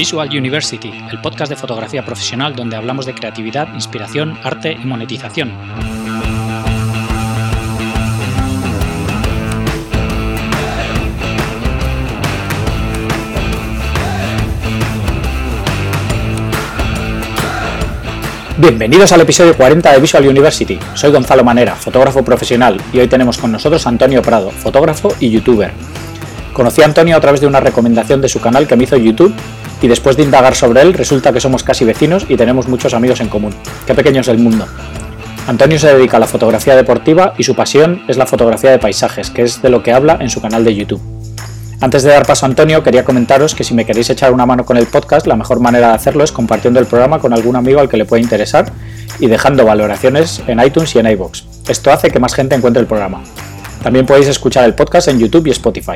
Visual University, el podcast de fotografía profesional donde hablamos de creatividad, inspiración, arte y monetización. Bienvenidos al episodio 40 de Visual University. Soy Gonzalo Manera, fotógrafo profesional, y hoy tenemos con nosotros a Antonio Prado, fotógrafo y youtuber. Conocí a Antonio a través de una recomendación de su canal que me hizo YouTube y después de indagar sobre él resulta que somos casi vecinos y tenemos muchos amigos en común. Qué pequeño es el mundo. Antonio se dedica a la fotografía deportiva y su pasión es la fotografía de paisajes, que es de lo que habla en su canal de YouTube. Antes de dar paso a Antonio, quería comentaros que si me queréis echar una mano con el podcast, la mejor manera de hacerlo es compartiendo el programa con algún amigo al que le pueda interesar y dejando valoraciones en iTunes y en iBox. Esto hace que más gente encuentre el programa. También podéis escuchar el podcast en YouTube y Spotify.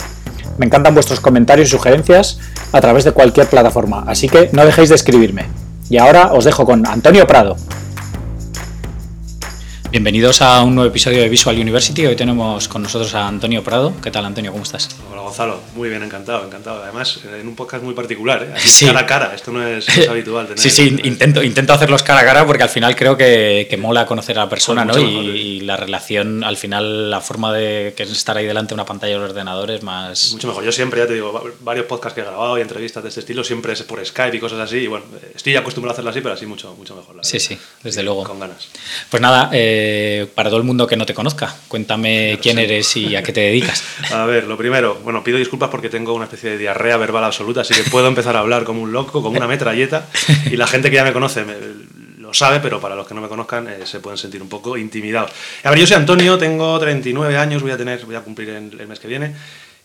Me encantan vuestros comentarios y sugerencias a través de cualquier plataforma, así que no dejéis de escribirme. Y ahora os dejo con Antonio Prado. Bienvenidos a un nuevo episodio de Visual University. Hoy tenemos con nosotros a Antonio Prado. ¿Qué tal, Antonio? ¿Cómo estás? Hola, Gonzalo. Muy bien, encantado, encantado. Además, en un podcast muy particular, ¿eh? Así cara a cara. Esto no es, habitual. sí, sí, intento, intento hacerlos cara a cara porque al final creo que, que mola conocer a la persona, ¿no? Y, la relación, al final, la forma de que es estar ahí delante de una pantalla de los ordenadores más... Mucho mejor. Yo siempre, ya te digo, varios podcasts que he grabado y entrevistas de este estilo, siempre es por Skype y cosas así. Y bueno, estoy acostumbrado a hacerlo así, pero así mucho, mucho mejor. sí, sí, desde luego. Con ganas. Pues nada, eh, para todo el mundo que no te conozca. Cuéntame quién eres y a qué te dedicas. A ver, lo primero, bueno, pido disculpas porque tengo una especie de diarrea verbal absoluta, así que puedo empezar a hablar como un loco, como una metralleta, y la gente que ya me conoce lo sabe, pero para los que no me conozcan eh, se pueden sentir un poco intimidados. A ver, yo soy Antonio, tengo 39 años, voy a tener, voy a cumplir el mes que viene.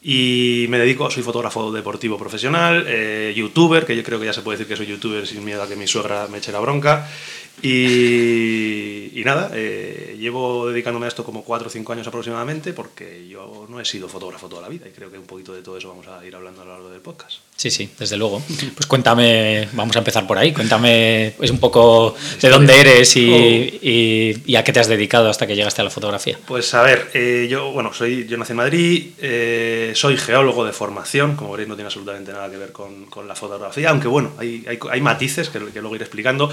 Y me dedico, soy fotógrafo deportivo profesional, eh, youtuber, que yo creo que ya se puede decir que soy youtuber sin miedo a que mi suegra me eche la bronca. Y, nada, eh, llevo dedicándome a esto como 4 o 5 años aproximadamente porque yo no he sido fotógrafo toda la vida y creo que un poquito de todo eso vamos a ir hablando a lo largo del podcast. Sí, sí, desde luego. Pues cuéntame, vamos a empezar por ahí, cuéntame pues un poco de dónde eres y, oh. y, a qué te has dedicado hasta que llegaste a la fotografía. Pues a ver, eh, yo, bueno, soy, yo nací en Madrid, eh, soy geólogo de formación, como veréis no tiene absolutamente nada que ver con, con la fotografía, aunque bueno, hay, hay, hay matices que, que, luego iré explicando.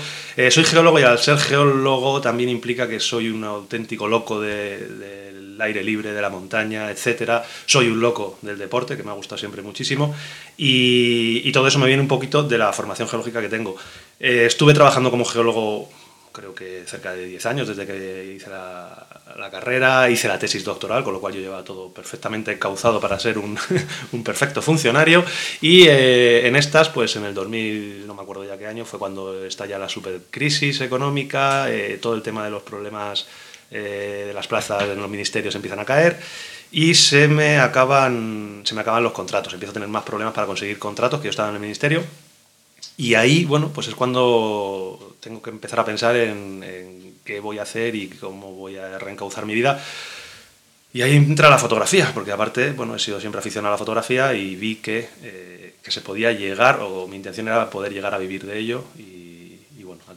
soy geólogo y al ser geólogo también implica que soy un auténtico loco del aire libre, de la montaña, etc. Soy un loco del deporte, que me ha gustado siempre muchísimo, y, todo eso me viene un poquito de la formación geológica que tengo. Eh, estuve trabajando como geólogo creo que cerca de 10 años desde que hice la, carrera, hice la tesis doctoral, con lo cual yo llevaba todo perfectamente cauzado para ser un, perfecto funcionario. Y eh, en estas, pues en el 2000, no me acuerdo ya qué año, fue cuando estalla la supercrisis económica, eh, todo el tema de los problemas eh, las plazas en los ministerios empiezan a caer y se me acaban se me acaban los contratos empiezo a tener más problemas para conseguir contratos que yo estaba en el ministerio y ahí, bueno, pues es cuando tengo que empezar a pensar en, qué voy a hacer y cómo voy a reencauzar mi vida. Y ahí entra la fotografía, porque aparte, bueno, he sido siempre aficionado a la fotografía y vi que, eh, que se podía llegar, o mi intención era poder llegar a vivir de ello.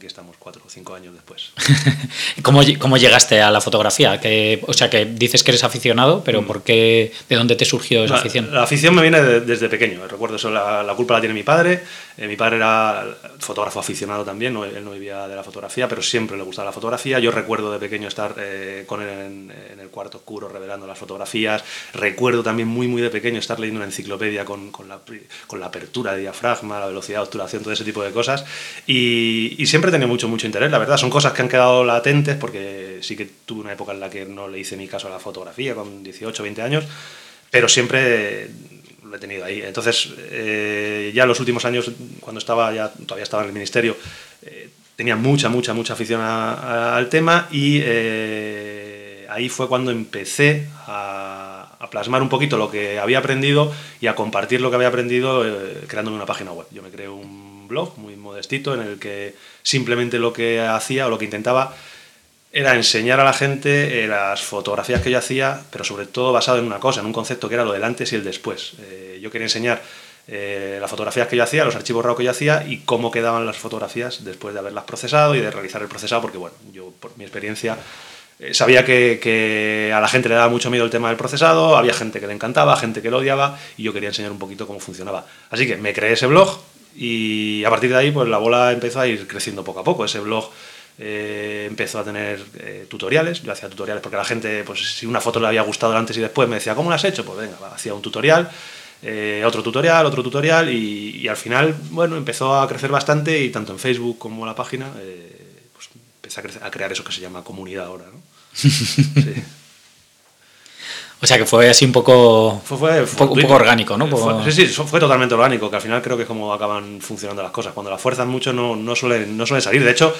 Aquí estamos cuatro o cinco años después. ¿Cómo, ¿Cómo, llegaste a la fotografía? Que, o sea, que dices que eres aficionado, pero mm. ¿por qué, ¿de dónde te surgió esa afición? La afición me viene desde pequeño. Recuerdo eso, la, la, culpa la tiene mi padre. Eh, mi padre era fotógrafo aficionado también, no, él no vivía de la fotografía, pero siempre le gustaba la fotografía. Yo recuerdo de pequeño estar eh, con él en, en, el cuarto oscuro revelando las fotografías. Recuerdo también muy, muy de pequeño estar leyendo una enciclopedia con, con, la, con la apertura de diafragma, la velocidad de obturación, todo ese tipo de cosas. Y, y siempre tenía mucho, mucho interés, la verdad. Son cosas que han quedado latentes porque sí que tuve una época en la que no le hice ni caso a la fotografía con 18, 20 años, pero siempre lo he tenido ahí. Entonces, eh, ya los últimos años, cuando estaba ya, todavía estaba en el ministerio, eh, tenía mucha, mucha, mucha afición al tema y eh, ahí fue cuando empecé a, a, plasmar un poquito lo que había aprendido y a compartir lo que había aprendido creándome una página web. Yo me creé un blog muy modestito en el que simplemente lo que hacía o lo que intentaba era enseñar a la gente eh, las fotografías que yo hacía, pero sobre todo basado en una cosa, en un concepto que era lo del antes y el después. Eh, yo quería enseñar eh, las fotografías que yo hacía, los archivos RAW que yo hacía y cómo quedaban las fotografías después de haberlas procesado y de realizar el procesado, porque bueno, yo por mi experiencia sabía que, que, a la gente le daba mucho miedo el tema del procesado, había gente que le encantaba, gente que lo odiaba y yo quería enseñar un poquito cómo funcionaba. Así que me creé ese blog Y a partir de ahí, pues la bola empezó a ir creciendo poco a poco. Ese blog eh, empezó a tener eh, tutoriales. Yo hacía tutoriales porque la gente, pues si una foto le había gustado antes y después, me decía, ¿cómo lo has hecho? Pues venga, hacía un tutorial. Eh, otro tutorial, otro tutorial y, al final, bueno, empezó a crecer bastante y tanto en Facebook como en la página, pues empecé a, crear eso que se llama comunidad ahora, ¿no? sí. O sea que fue así un poco, fue, un, poco orgánico, ¿no? sí, sí, fue totalmente orgánico, que al final creo que es como acaban funcionando las cosas. Cuando las fuerzan mucho no, no, suelen, no suelen salir. De hecho,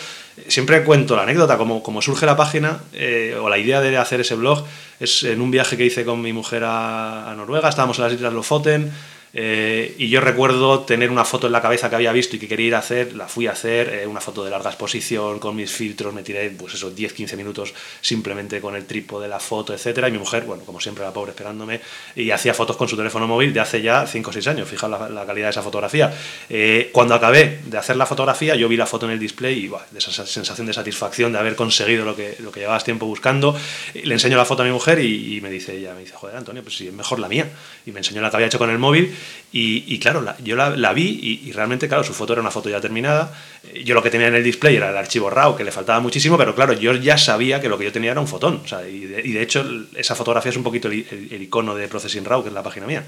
siempre cuento la anécdota, como, como surge la página eh, o la idea de hacer ese blog, es en un viaje que hice con mi mujer a, a Noruega, estábamos en las Islas Lofoten, eh, y yo recuerdo tener una foto en la cabeza que había visto y que quería ir a hacer, la fui a hacer, eh, una foto de larga exposición con mis filtros, me tiré pues esos 10-15 minutos simplemente con el trípode de la foto, etcétera Y mi mujer, bueno, como siempre, la pobre esperándome, y hacía fotos con su teléfono móvil de hace ya 5 o 6 años, fijaos la, calidad de esa fotografía. Eh, cuando acabé de hacer la fotografía, yo vi la foto en el display y de esa sensación de satisfacción de haber conseguido lo que, lo que llevabas tiempo buscando, le enseño la foto a mi mujer y, me dice ella, me dice, joder, Antonio, pues sí, es mejor la mía. Y me enseñó la que había hecho con el móvil y, claro, yo la, vi y, realmente, claro, su foto era una foto ya terminada. Eh, yo lo que tenía en el display era el archivo RAW, que le faltaba muchísimo, pero claro, yo ya sabía que lo que yo tenía era un fotón. y, de, hecho, esa fotografía es un poquito el, icono de Processing RAW, que es la página mía.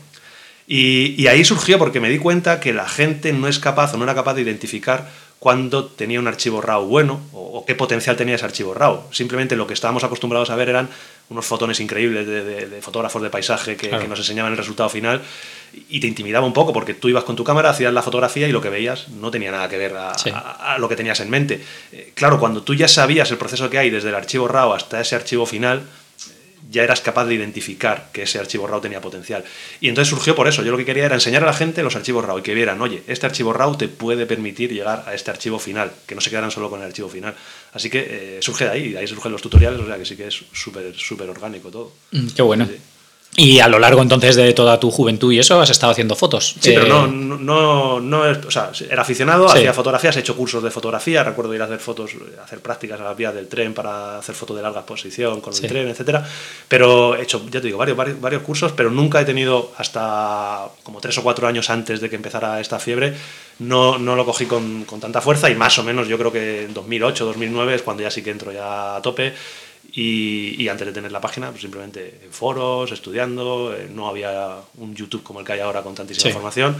Y, ahí surgió porque me di cuenta que la gente no es capaz o no era capaz de identificar cuándo tenía un archivo RAW bueno o, qué potencial tenía ese archivo RAW. Simplemente lo que estábamos acostumbrados a ver eran unos fotones increíbles de, fotógrafos de paisaje que, que, nos enseñaban el resultado final y te intimidaba un poco porque tú ibas con tu cámara, hacías la fotografía y lo que veías no tenía nada que ver a, lo que tenías en mente. Eh, claro, cuando tú ya sabías el proceso que hay desde el archivo RAW hasta ese archivo final, ya eras capaz de identificar que ese archivo RAW tenía potencial. Y entonces surgió por eso. Yo lo que quería era enseñar a la gente los archivos RAW y que vieran, oye, este archivo RAW te puede permitir llegar a este archivo final, que no se quedaran solo con el archivo final. Así que eh, surge de ahí, de ahí surgen los tutoriales, o sea que sí que es súper, súper orgánico todo. Mm, qué bueno. Y a lo largo entonces de toda tu juventud y eso has estado haciendo fotos. Sí, pero no, eh, no, no, o sea, era aficionado, hacía fotografías, he hecho cursos de fotografía, recuerdo ir a hacer fotos, hacer prácticas a la vía del tren para hacer fotos de larga exposición con el tren, etcétera. Pero he hecho, ya te digo, varios, varios, varios, cursos, pero nunca he tenido hasta como tres o cuatro años antes de que empezara esta fiebre, no, no lo cogí con, con tanta fuerza y más o menos yo creo que en 2008, 2009 es cuando ya sí que entro ya a tope y, antes de tener la página, pues simplemente en foros, estudiando, eh, no había un YouTube como el que hay ahora con tantísima información,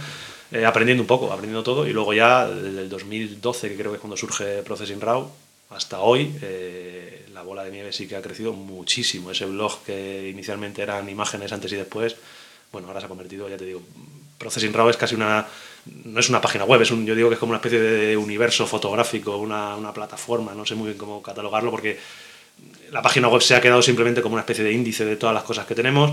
eh, aprendiendo un poco, aprendiendo todo. Y luego ya desde el 2012, que creo que es cuando surge Processing Raw, hasta hoy, eh, la bola de nieve sí que ha crecido muchísimo. Ese blog que inicialmente eran imágenes antes y después, bueno, ahora se ha convertido, ya te digo, Processing Raw es casi una, no es una página web, es un, yo digo que es como una especie de universo fotográfico, una, una plataforma, no sé muy bien cómo catalogarlo porque la página web se ha quedado simplemente como una especie de índice de todas las cosas que tenemos.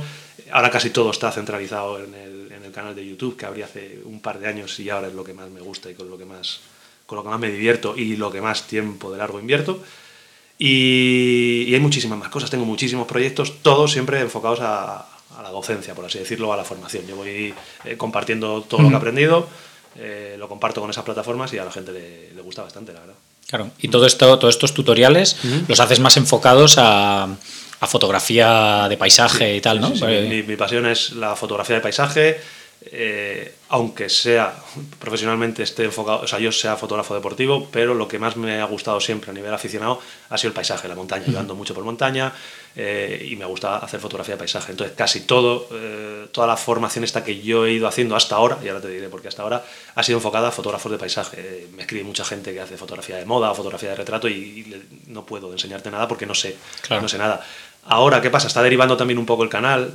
Ahora casi todo está centralizado en el, canal de YouTube, que abrí hace un par de años y ahora es lo que más me gusta y con lo que más, con lo que más me divierto y lo que más tiempo de largo invierto. Y, hay muchísimas más cosas, tengo muchísimos proyectos, todos siempre enfocados a, la docencia, por así decirlo, a la formación. Yo voy eh, compartiendo todo lo que he aprendido, eh, lo comparto con esas plataformas y a la gente le gusta bastante, la verdad. Claro, y todo esto, todos estos tutoriales los haces más enfocados a, fotografía de paisaje y tal, ¿no? mi, mi, pasión es la fotografía de paisaje, eh, aunque sea profesionalmente esté enfocado, o sea, yo sea fotógrafo deportivo, pero lo que más me ha gustado siempre a nivel aficionado ha sido el paisaje, la montaña. Yo ando mucho por montaña eh, y me gusta hacer fotografía de paisaje. Entonces, casi todo, eh, toda la formación esta que yo he ido haciendo hasta ahora, y ahora te diré porque hasta ahora, ha sido enfocada a fotógrafos de paisaje. me escribe mucha gente que hace fotografía de moda o fotografía de retrato y, no puedo enseñarte nada porque no sé, no sé nada. Ahora, ¿qué pasa? Está derivando también un poco el canal,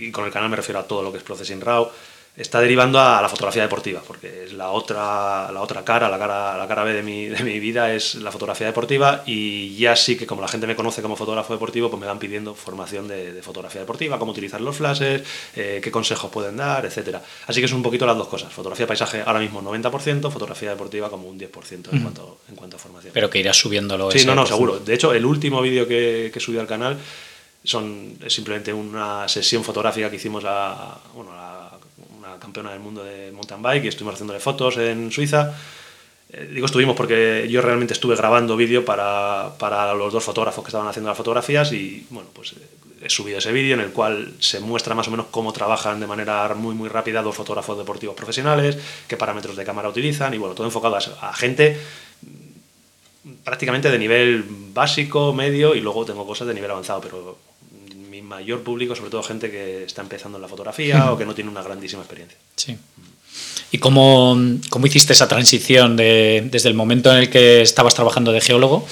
y con el canal me refiero a todo lo que es Processing RAW está derivando a la fotografía deportiva, porque es la otra, la otra cara, la cara, la cara B de mi, de mi vida es la fotografía deportiva y ya sí que como la gente me conoce como fotógrafo deportivo, pues me van pidiendo formación de, fotografía deportiva, cómo utilizar los flashes, eh, qué consejos pueden dar, etcétera. Así que es un poquito las dos cosas. Fotografía paisaje ahora mismo 90%, fotografía deportiva como un 10% en, cuanto, en cuanto a formación. Pero que irás subiéndolo. Sí, no, no, seguro. De hecho, el último vídeo que, que subí al canal son, es simplemente una sesión fotográfica que hicimos a, bueno, a campeona del mundo de mountain bike y estuvimos haciéndole fotos en Suiza. Eh, digo estuvimos porque yo realmente estuve grabando vídeo para, para, los dos fotógrafos que estaban haciendo las fotografías y bueno, pues eh, he subido ese vídeo en el cual se muestra más o menos cómo trabajan de manera muy muy rápida dos fotógrafos deportivos profesionales, qué parámetros de cámara utilizan y bueno, todo enfocado a, gente prácticamente de nivel básico, medio y luego tengo cosas de nivel avanzado, pero mayor público sobre todo gente que está empezando en la fotografía o que no tiene una grandísima experiencia. Sí. ¿Y cómo, cómo, hiciste esa transición de, desde el momento en el que estabas trabajando de geólogo,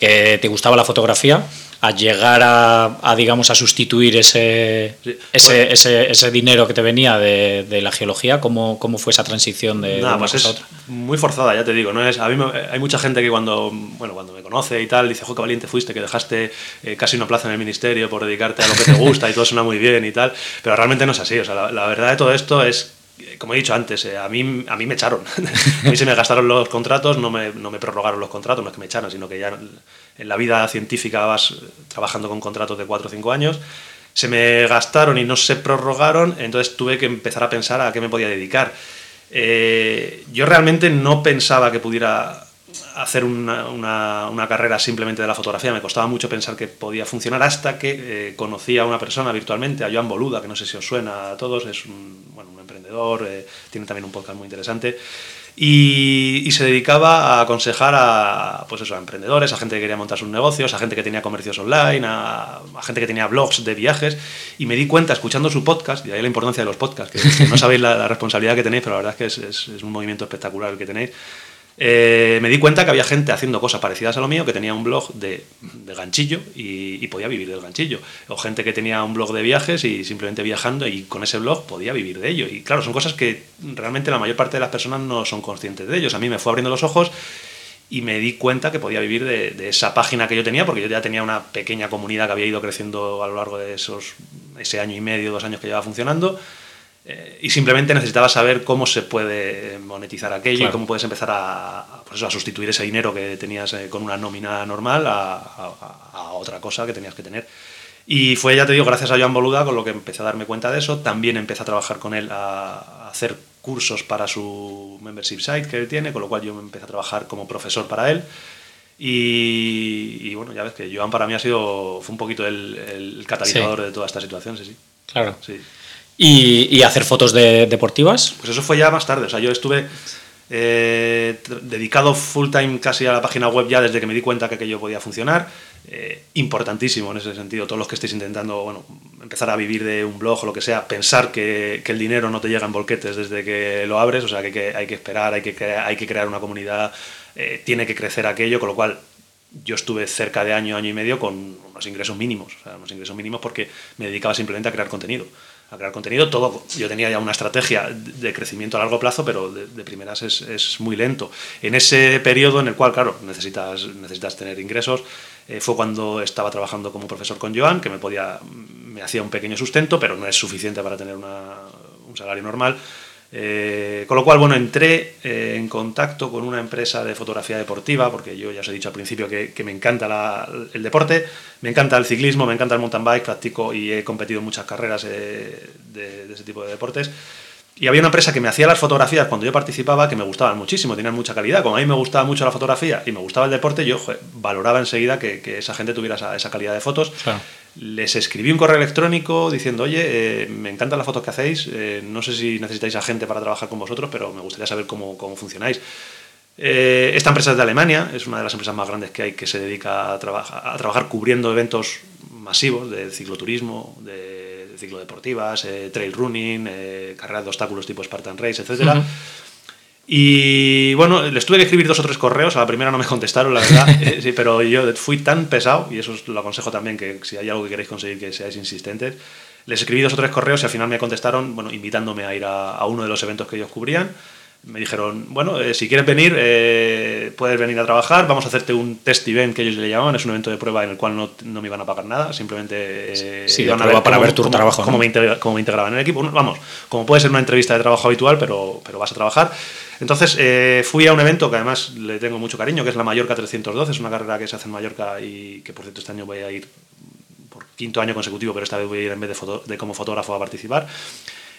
que te gustaba la fotografía, a llegar a, digamos, a sustituir ese, ese, ese, ese, dinero que te venía de, de la geología? ¿Cómo, ¿Cómo, fue esa transición de, Nada, pues es Muy forzada, ya te digo. ¿no? Es, a mí hay mucha gente que cuando, bueno, cuando me conoce y tal, dice, jo, qué valiente fuiste, que dejaste eh, casi una plaza en el ministerio por dedicarte a lo que te gusta y todo suena muy bien y tal, pero realmente no es así. O sea, la, la verdad de todo esto es como he dicho antes, eh, a, mí, a mí me echaron. a mí se me gastaron los contratos, no me, no me prorrogaron los contratos, no es que me echaran, sino que ya en la vida científica vas trabajando con contratos de 4 o 5 años. Se me gastaron y no se prorrogaron, entonces tuve que empezar a pensar a qué me podía dedicar. Eh, yo realmente no pensaba que pudiera hacer una, una, carrera simplemente de la fotografía. Me costaba mucho pensar que podía funcionar hasta que eh, conocí a una persona virtualmente, a Joan Boluda, que no sé si os suena a todos, es un, bueno, un emprendedor, eh, tiene también un podcast muy interesante. Y, se dedicaba a aconsejar a, pues eso, a emprendedores, a gente que quería montar sus negocios, a gente que tenía comercios online, a, gente que tenía blogs de viajes. Y me di cuenta, escuchando su podcast, y ahí la importancia de los podcasts, que, no sabéis la, responsabilidad que tenéis, pero la verdad es que es, es un movimiento espectacular el que tenéis eh, me di cuenta que había gente haciendo cosas parecidas a lo mío, que tenía un blog de, ganchillo y, podía vivir del ganchillo. O gente que tenía un blog de viajes y simplemente viajando y con ese blog podía vivir de ello. Y claro, son cosas que realmente la mayor parte de las personas no son conscientes de ellos. A mí me fue abriendo los ojos y me di cuenta que podía vivir de, esa página que yo tenía, porque yo ya tenía una pequeña comunidad que había ido creciendo a lo largo de esos, ese año y medio, dos años que llevaba funcionando eh, y simplemente necesitabas saber cómo se puede monetizar aquello y cómo puedes empezar a, pues a, sustituir ese dinero que tenías eh, con una nómina normal a, otra cosa que tenías que tener. Y fue, ya te digo, gracias a Joan Boluda con lo que empecé a darme cuenta de eso. También empecé a trabajar con él a, hacer cursos para su membership site que él tiene, con lo cual yo empecé a trabajar como profesor para él. Y, bueno, ya ves que Joan para mí ha sido, fue un poquito el, catalizador de toda esta situación, sí, sí. Claro. Sí. ¿Y, hacer fotos de, deportivas? Pues eso fue ya más tarde. O sea, yo estuve eh, dedicado full time casi a la página web ya desde que me di cuenta que aquello podía funcionar. Eh, importantísimo en ese sentido. Todos los que estéis intentando bueno, empezar a vivir de un blog o lo que sea, pensar que, el dinero no te llega en bolquetes desde que lo abres, o sea, que, hay que esperar, hay que, hay que crear una comunidad, eh, tiene que crecer aquello, con lo cual yo estuve cerca de año, año y medio con unos ingresos mínimos, o sea, unos ingresos mínimos porque me dedicaba simplemente a crear contenido a crear contenido. Todo, yo tenía ya una estrategia de crecimiento a largo plazo, pero de, primeras es, es, muy lento. En ese periodo en el cual, claro, necesitas, necesitas tener ingresos, eh, fue cuando estaba trabajando como profesor con Joan, que me, podía, me hacía un pequeño sustento, pero no es suficiente para tener una, un salario normal. Eh, con lo cual, bueno, entré eh, en contacto con una empresa de fotografía deportiva, porque yo ya os he dicho al principio que, me encanta el deporte, me encanta el ciclismo, me encanta el mountain bike, practico y he competido en muchas carreras eh, de, ese tipo de deportes. Y había una empresa que me hacía las fotografías cuando yo participaba que me gustaban muchísimo, tenían mucha calidad. Como a mí me gustaba mucho la fotografía y me gustaba el deporte, yo valoraba enseguida que, esa gente tuviera esa, calidad de fotos. Les escribí un correo electrónico diciendo, oye, eh, me encantan las fotos que hacéis, eh, no sé si necesitáis a gente para trabajar con vosotros, pero me gustaría saber cómo, cómo funcionáis. Eh, esta empresa es de Alemania, es una de las empresas más grandes que hay que se dedica a, trabajar cubriendo eventos masivos de cicloturismo, de ciclodeportivas, eh, trail running, carreras de obstáculos tipo Spartan Race, etc. Y bueno, les tuve que escribir dos o tres correos, a la primera no me contestaron, la verdad, eh, sí, pero yo fui tan pesado, y eso os lo aconsejo también, que si hay algo que queréis conseguir, que seáis insistentes. Les escribí dos o tres correos y al final me contestaron, bueno, invitándome a ir a, a uno de los eventos que ellos cubrían me dijeron, bueno, eh, si quieres venir, eh, puedes venir a trabajar, vamos a hacerte un test event que ellos le llamaban, es un evento de prueba en el cual no, no me iban a pagar nada, simplemente eh, sí, iban a ver para ver tu trabajo. Cómo, me cómo, me integraban en el equipo. Vamos, como puede ser una entrevista de trabajo habitual, pero, pero vas a trabajar. Entonces fui a un evento que además le tengo mucho cariño, que es la Mallorca 312, es una carrera que se hace en Mallorca y que por cierto este año voy a ir por quinto año consecutivo, pero esta vez voy a ir en vez de, de como fotógrafo a participar.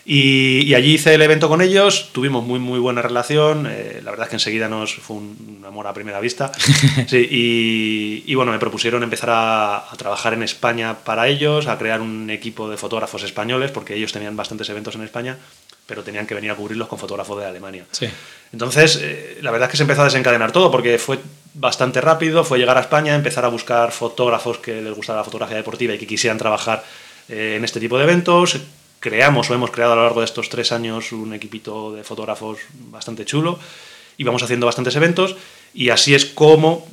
Y, allí hice el evento con ellos, tuvimos muy muy buena relación, eh, la verdad es que enseguida nos fue un, amor a primera vista. y, bueno, me propusieron empezar a, trabajar en España para ellos, a crear un equipo de fotógrafos españoles, porque ellos tenían bastantes eventos en España, pero tenían que venir a cubrirlos con fotógrafos de Alemania. Entonces, eh, la verdad es que se empezó a desencadenar todo, porque fue bastante rápido, fue llegar a España, empezar a buscar fotógrafos que les gustara la fotografía deportiva y que quisieran trabajar eh, en este tipo de eventos. Creamos o hemos creado a lo largo de estos tres años un equipito de fotógrafos bastante chulo y vamos haciendo bastantes eventos. Y así es como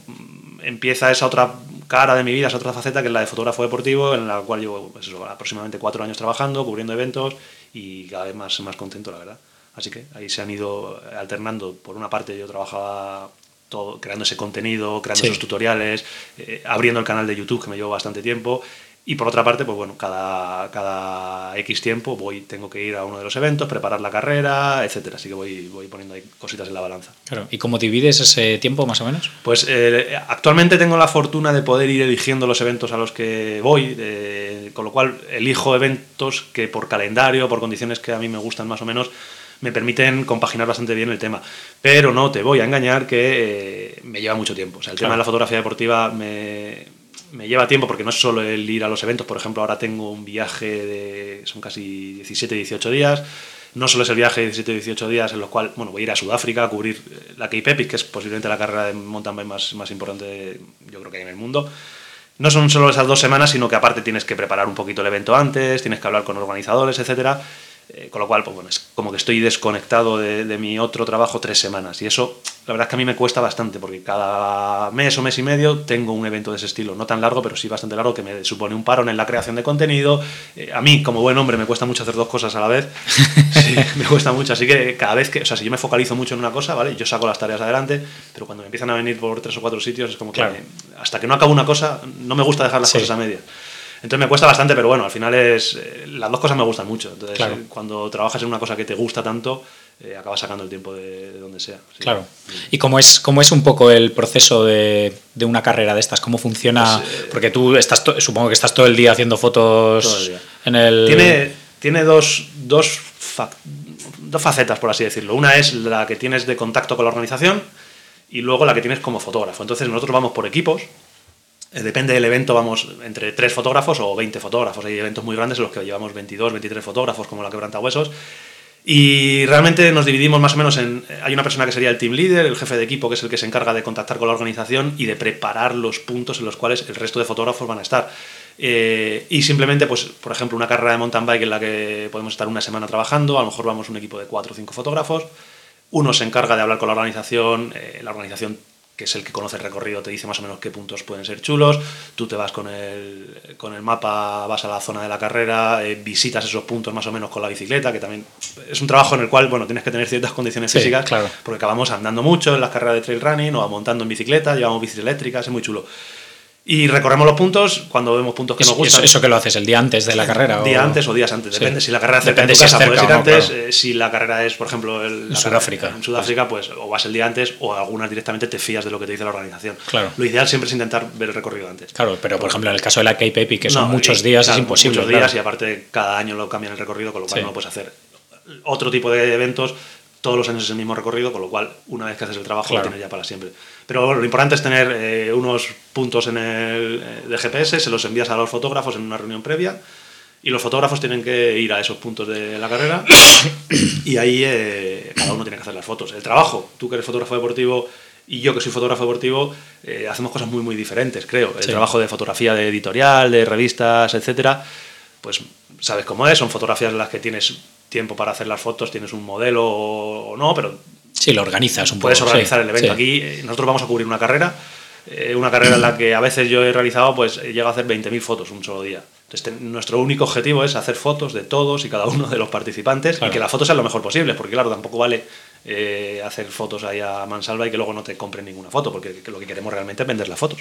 empieza esa otra cara de mi vida, esa otra faceta que es la de fotógrafo deportivo en la cual llevo pues aproximadamente cuatro años trabajando, cubriendo eventos y cada vez más, más contento, la verdad. Así que ahí se han ido alternando. Por una parte yo trabajaba todo, creando ese contenido, creando esos tutoriales, eh, abriendo el canal de YouTube que me llevó bastante tiempo y por otra parte, pues bueno, cada, cada X tiempo voy, tengo que ir a uno de los eventos, preparar la carrera, etcétera. Así que voy, voy poniendo ahí cositas en la balanza. Claro. ¿Y cómo divides ese tiempo más o menos? Pues eh, actualmente tengo la fortuna de poder ir eligiendo los eventos a los que voy, con lo cual elijo eventos que por calendario, por condiciones que a mí me gustan más o menos, me permiten compaginar bastante bien el tema. Pero no te voy a engañar que eh, me lleva mucho tiempo. O sea, el tema de la fotografía deportiva me me lleva tiempo porque no es solo el ir a los eventos, por ejemplo, ahora tengo un viaje de, son casi 17, 18 días, no solo es el viaje de 17, 18 días en los cuales, bueno, voy a ir a Sudáfrica a cubrir eh, la Cape Epic, que es posiblemente la carrera de mountain bike más, más importante, yo creo que hay en el mundo. No son solo esas dos semanas, sino que aparte tienes que preparar un poquito el evento antes, tienes que hablar con organizadores, etcétera. Eh, con lo cual, pues bueno, es como que estoy desconectado de, de, mi otro trabajo tres semanas. Y eso, la verdad es que a mí me cuesta bastante, porque cada mes o mes y medio tengo un evento de ese estilo. No tan largo, pero sí bastante largo, que me supone un parón en la creación de contenido. Eh, a mí, como buen hombre, me cuesta mucho hacer dos cosas a la vez. sí, me cuesta mucho. Así que cada vez que, o sea, si yo me focalizo mucho en una cosa, ¿vale? Yo saco las tareas adelante, pero cuando me empiezan a venir por tres o cuatro sitios, es como que hasta que no acabo una cosa, no me gusta dejar las cosas a media. Entonces me cuesta bastante, pero bueno, al final es. Eh, las dos cosas me gustan mucho. Entonces, eh, cuando trabajas en una cosa que te gusta tanto, eh, acabas sacando el tiempo de, donde sea. Claro. ¿Y cómo es, cómo es un poco el proceso de, de una carrera de estas? ¿Cómo funciona? Pues, Porque tú estás, supongo que estás todo el día haciendo fotos en el. Tiene, tiene dos, dos, dos facetas, por así decirlo. Una es la que tienes de contacto con la organización y luego la que tienes como fotógrafo. Entonces nosotros vamos por equipos depende del evento, vamos entre 3 fotógrafos o 20 fotógrafos. Hay eventos muy grandes en los que llevamos 22, 23 fotógrafos, como la Quebranta Huesos. Y realmente nos dividimos más o menos en... Eh, hay una persona que sería el team leader, el jefe de equipo, que es el que se encarga de contactar con la organización y de preparar los puntos en los cuales el resto de fotógrafos van a estar. Eh, y simplemente, pues, por ejemplo, una carrera de mountain bike en la que podemos estar una semana trabajando, a lo mejor vamos un equipo de 4 o 5 fotógrafos, uno se encarga de hablar con la organización, la organización que es el que conoce el recorrido, te dice más o menos qué puntos pueden ser chulos, tú te vas con el, con el mapa, vas a la zona de la carrera, eh, visitas esos puntos más o menos con la bicicleta, que también es un trabajo en el cual, bueno, tienes que tener ciertas condiciones físicas, claro. porque acabamos andando mucho en las carreras de trail running o montando en bicicleta, llevamos bicis eléctricas, es muy chulo. Y recorremos los puntos cuando vemos puntos que nos gustan. ¿Eso, que lo haces el día antes de la carrera? Día antes o días antes, depende. Si la carrera cerca de tu casa, puedes ir antes. Eh, si la carrera es, por ejemplo, en Sudáfrica. en Sudáfrica, pues o vas el día antes o algunas directamente te fías de lo que te dice la organización. Claro. Lo ideal siempre es intentar ver el recorrido antes. Claro, pero por ejemplo en el caso de la Cape Epic, que son muchos días, es imposible. Muchos días y aparte cada año lo cambian el recorrido, con lo cual no puedes hacer otro tipo de eventos todos los años es el mismo recorrido, con lo cual una vez que haces el trabajo lo tienes ya para siempre. Pero lo importante es tener eh, unos puntos en el, eh, de GPS, se los envías a los fotógrafos en una reunión previa y los fotógrafos tienen que ir a esos puntos de la carrera y ahí eh, cada uno tiene que hacer las fotos. El trabajo, tú que eres fotógrafo deportivo y yo que soy fotógrafo deportivo, hacemos cosas muy muy diferentes, creo. El trabajo de fotografía de editorial, de revistas, etcétera, pues sabes cómo es, son fotografías en las que tienes tiempo para hacer las fotos, tienes un modelo o no, pero... Sí, lo organizas un poco. Puedes organizar el evento. Aquí eh, nosotros vamos a cubrir una carrera, eh, una carrera en la que a veces yo he realizado, pues llego a hacer 20.000 fotos un solo día. Entonces, nuestro único objetivo es hacer fotos de todos y cada uno de los participantes y que las fotos sean lo mejor posible, porque claro, tampoco vale eh, hacer fotos ahí a mansalva y que luego no te compren ninguna foto, porque lo que queremos realmente es vender las fotos.